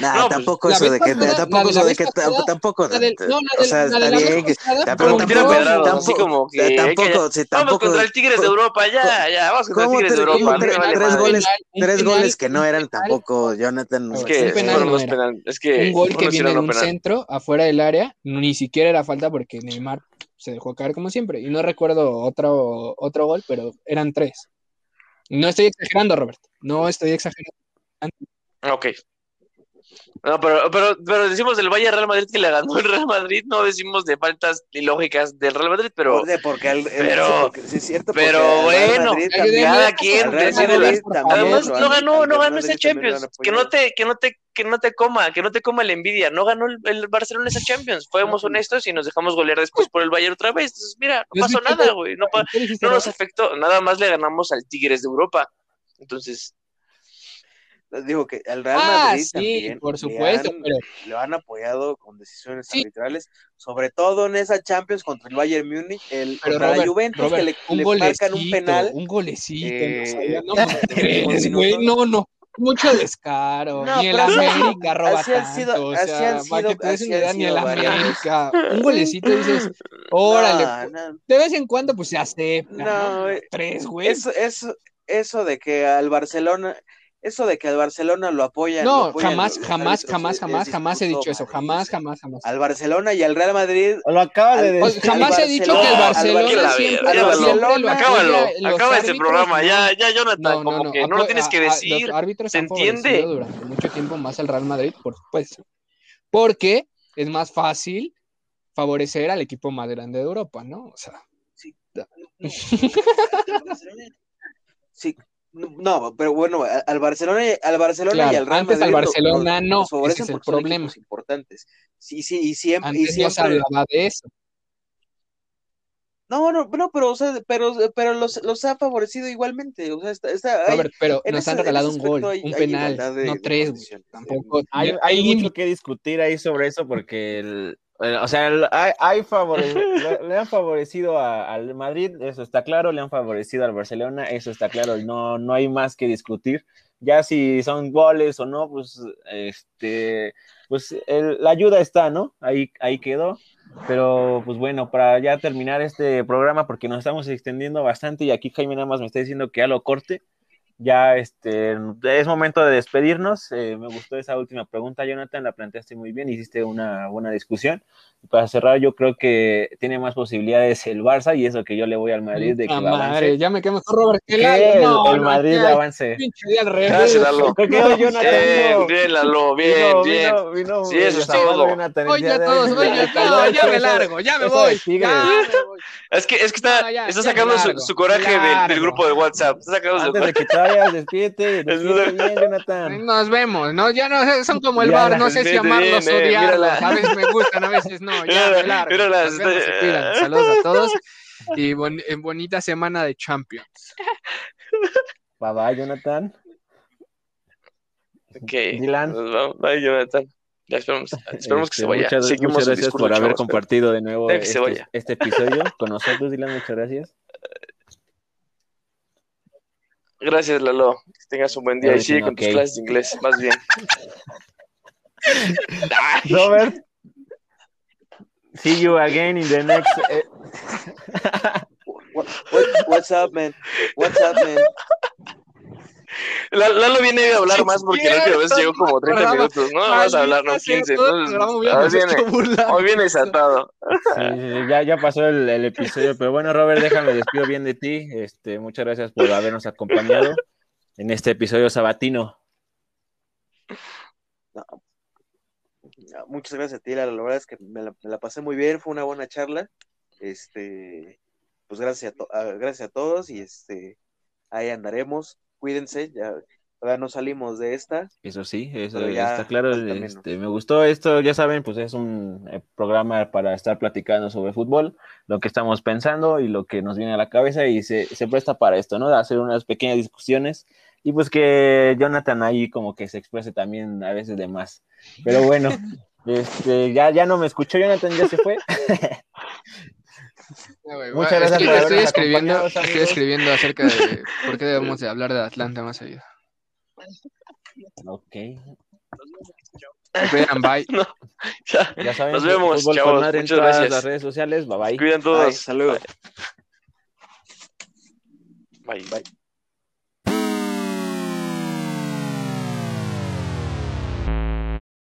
Nah, no, pues, tampoco eso de que tampoco eso de que tampoco o sea está bien que tampoco tampoco tampoco vamos contra el Tigres de Europa ya ya vamos contra el Tigres de Europa tres goles tres goles que no eran tampoco Jonathan es que es que un gol que viene en un centro afuera del área ni siquiera era falta porque Neymar se dejó caer como siempre y no recuerdo otro otro gol pero eran tres no estoy exagerando, Robert. No estoy exagerando. Ok. No, pero, pero, pero decimos del Valle Real Madrid que le ganó el Real Madrid, no decimos de faltas ilógicas del Real Madrid, pero. Porque el, pero, sí, es cierto, pero bueno, cada quien decide las. Además, no ganó, no ganó esa Champions. Que no te, que no te, que no te coma, que no te coma la envidia. No ganó el, Barcelona esa Champions. Fuimos honestos y nos dejamos golear después por el Bayern otra vez. Entonces, mira, no pasó nada, güey. No, no nos afectó. Nada más le ganamos al Tigres de Europa. Entonces, digo que al Real ah, Madrid sí, también por supuesto, pero... lo han apoyado con decisiones arbitrales, sobre todo en esa Champions contra el Bayern Múnich, el contra la Juventus que le, un le marcan un penal, un golecito, eh, no, [laughs] no, no, no, mucho descaro, ni el América roba así tanto, sido, o sea, han sido, que ni el América, un [laughs] golecito dices, órale, de vez en cuando pues se acepta, no, tres, güey. Eso, eso, eso de que al Barcelona eso de que al Barcelona lo apoya No, jamás, jamás, jamás, jamás, jamás he dicho eso. Jamás, jamás, jamás. Al Barcelona y al Real Madrid. Lo acaba de decir. Jamás he dicho que el Barcelona siempre, al Barcelona, Acábalo, acaba este programa. Ya, ya, Jonathan, como que no lo tienes que decir. ¿Se entiende? durante mucho tiempo más al Real Madrid, por supuesto. Porque es más fácil favorecer al equipo más grande de Europa, ¿no? O sea. Sí. sí, no, pero bueno, al Barcelona, al Barcelona y al Real antes al Barcelona no, ese es el problema. importantes. Sí, sí, y siempre, antes y siempre... hablaba de eso. No, no, no, pero, o sea, pero, pero los, los ha favorecido igualmente. O sea, está, está pero nos han regalado un gol, un penal, no tres. Tampoco. Hay, hay mucho que discutir ahí sobre eso porque el, o sea, hay, le, han favorecido al Madrid, eso está claro, le han favorecido al Barcelona, eso está claro, no, no hay más que discutir. Ya si son goles o no, pues, este, pues la ayuda está, ¿no? Ahí, ahí quedó. Pero, pues bueno, para ya terminar este programa, porque nos estamos extendiendo bastante y aquí Jaime nada más me está diciendo que ya lo corte ya este, es momento de despedirnos. Eh, me gustó esa última pregunta, Jonathan, la planteaste muy bien, hiciste una buena discusión. Para cerrar, yo creo que tiene más posibilidades el Barça y eso que yo le voy al Madrid de que va madre, ya me quedo mejor Robert que el, no, el Madrid no, avance. Gracias, Lalo. Bien, bien, Lalo, bien, bien. sí, eso es todo. Oye, todos, oye, todos, ya me largo, ya me voy. Es que, es que está, está sacando su, coraje del, grupo de WhatsApp. Está sacando Antes que te vayas, despídete, [laughs] despídete bien, Jonathan. Nos vemos, ¿no? Ya no, [laughs] son como el bar, no sé si amarlos o odiarlos. A veces me gustan, a veces no. Ya, me largo. [laughs] Saludos a todos y bonita semana de Champions. Bye bye, Jonathan. Ok. Dylan. Bye, Jonathan. Ya esperemos, esperemos que se vaya. Muchas, muchas gracias por haber compartido de nuevo este, este, episodio con nosotros, Dylan. Muchas gracias. Gracias, Lalo. Que tengas un buen día y sigue con tus clases de inglés, más bien. [laughs] Robert, see you again in the next. Eh, what, what's up, man? What's up, man? Lalo viene a hablar más porque la última vez llegó como 30 minutos, ¿no? Vas a hablar, no 15. [laughs] hoy viene desatado. ya, ya pasó el, el, episodio, pero bueno, Robert, déjame despido bien de ti. Este, muchas gracias por habernos acompañado en este episodio sabatino. muchas gracias a ti, la, la verdad es que me la, me la, pasé muy bien, fue una buena charla. Este, pues gracias a, gracias a todos y este, ahí andaremos cuídense, ya todavía no salimos de esta. Eso sí, eso está claro. Este, me gustó esto, ya saben, pues es un eh, programa para estar platicando sobre fútbol, lo que estamos pensando y lo que nos viene a la cabeza y se, se presta para esto, ¿no? De hacer unas pequeñas discusiones y pues que Jonathan ahí como que se exprese también a veces de más. Pero bueno, [laughs] este, ya, ya no me escuchó Jonathan, ya se fue. [laughs] Muchas gracias por estoy escribiendo, estoy escribiendo acerca de [laughs] por qué debemos de hablar de Atlanta más seguido. Ok. Vean, bye. [laughs] ya, saben, nos vemos, chavos. Muchas en todas gracias. las redes sociales. Bye bye. Cuiden todos. Saludos. Bye. bye.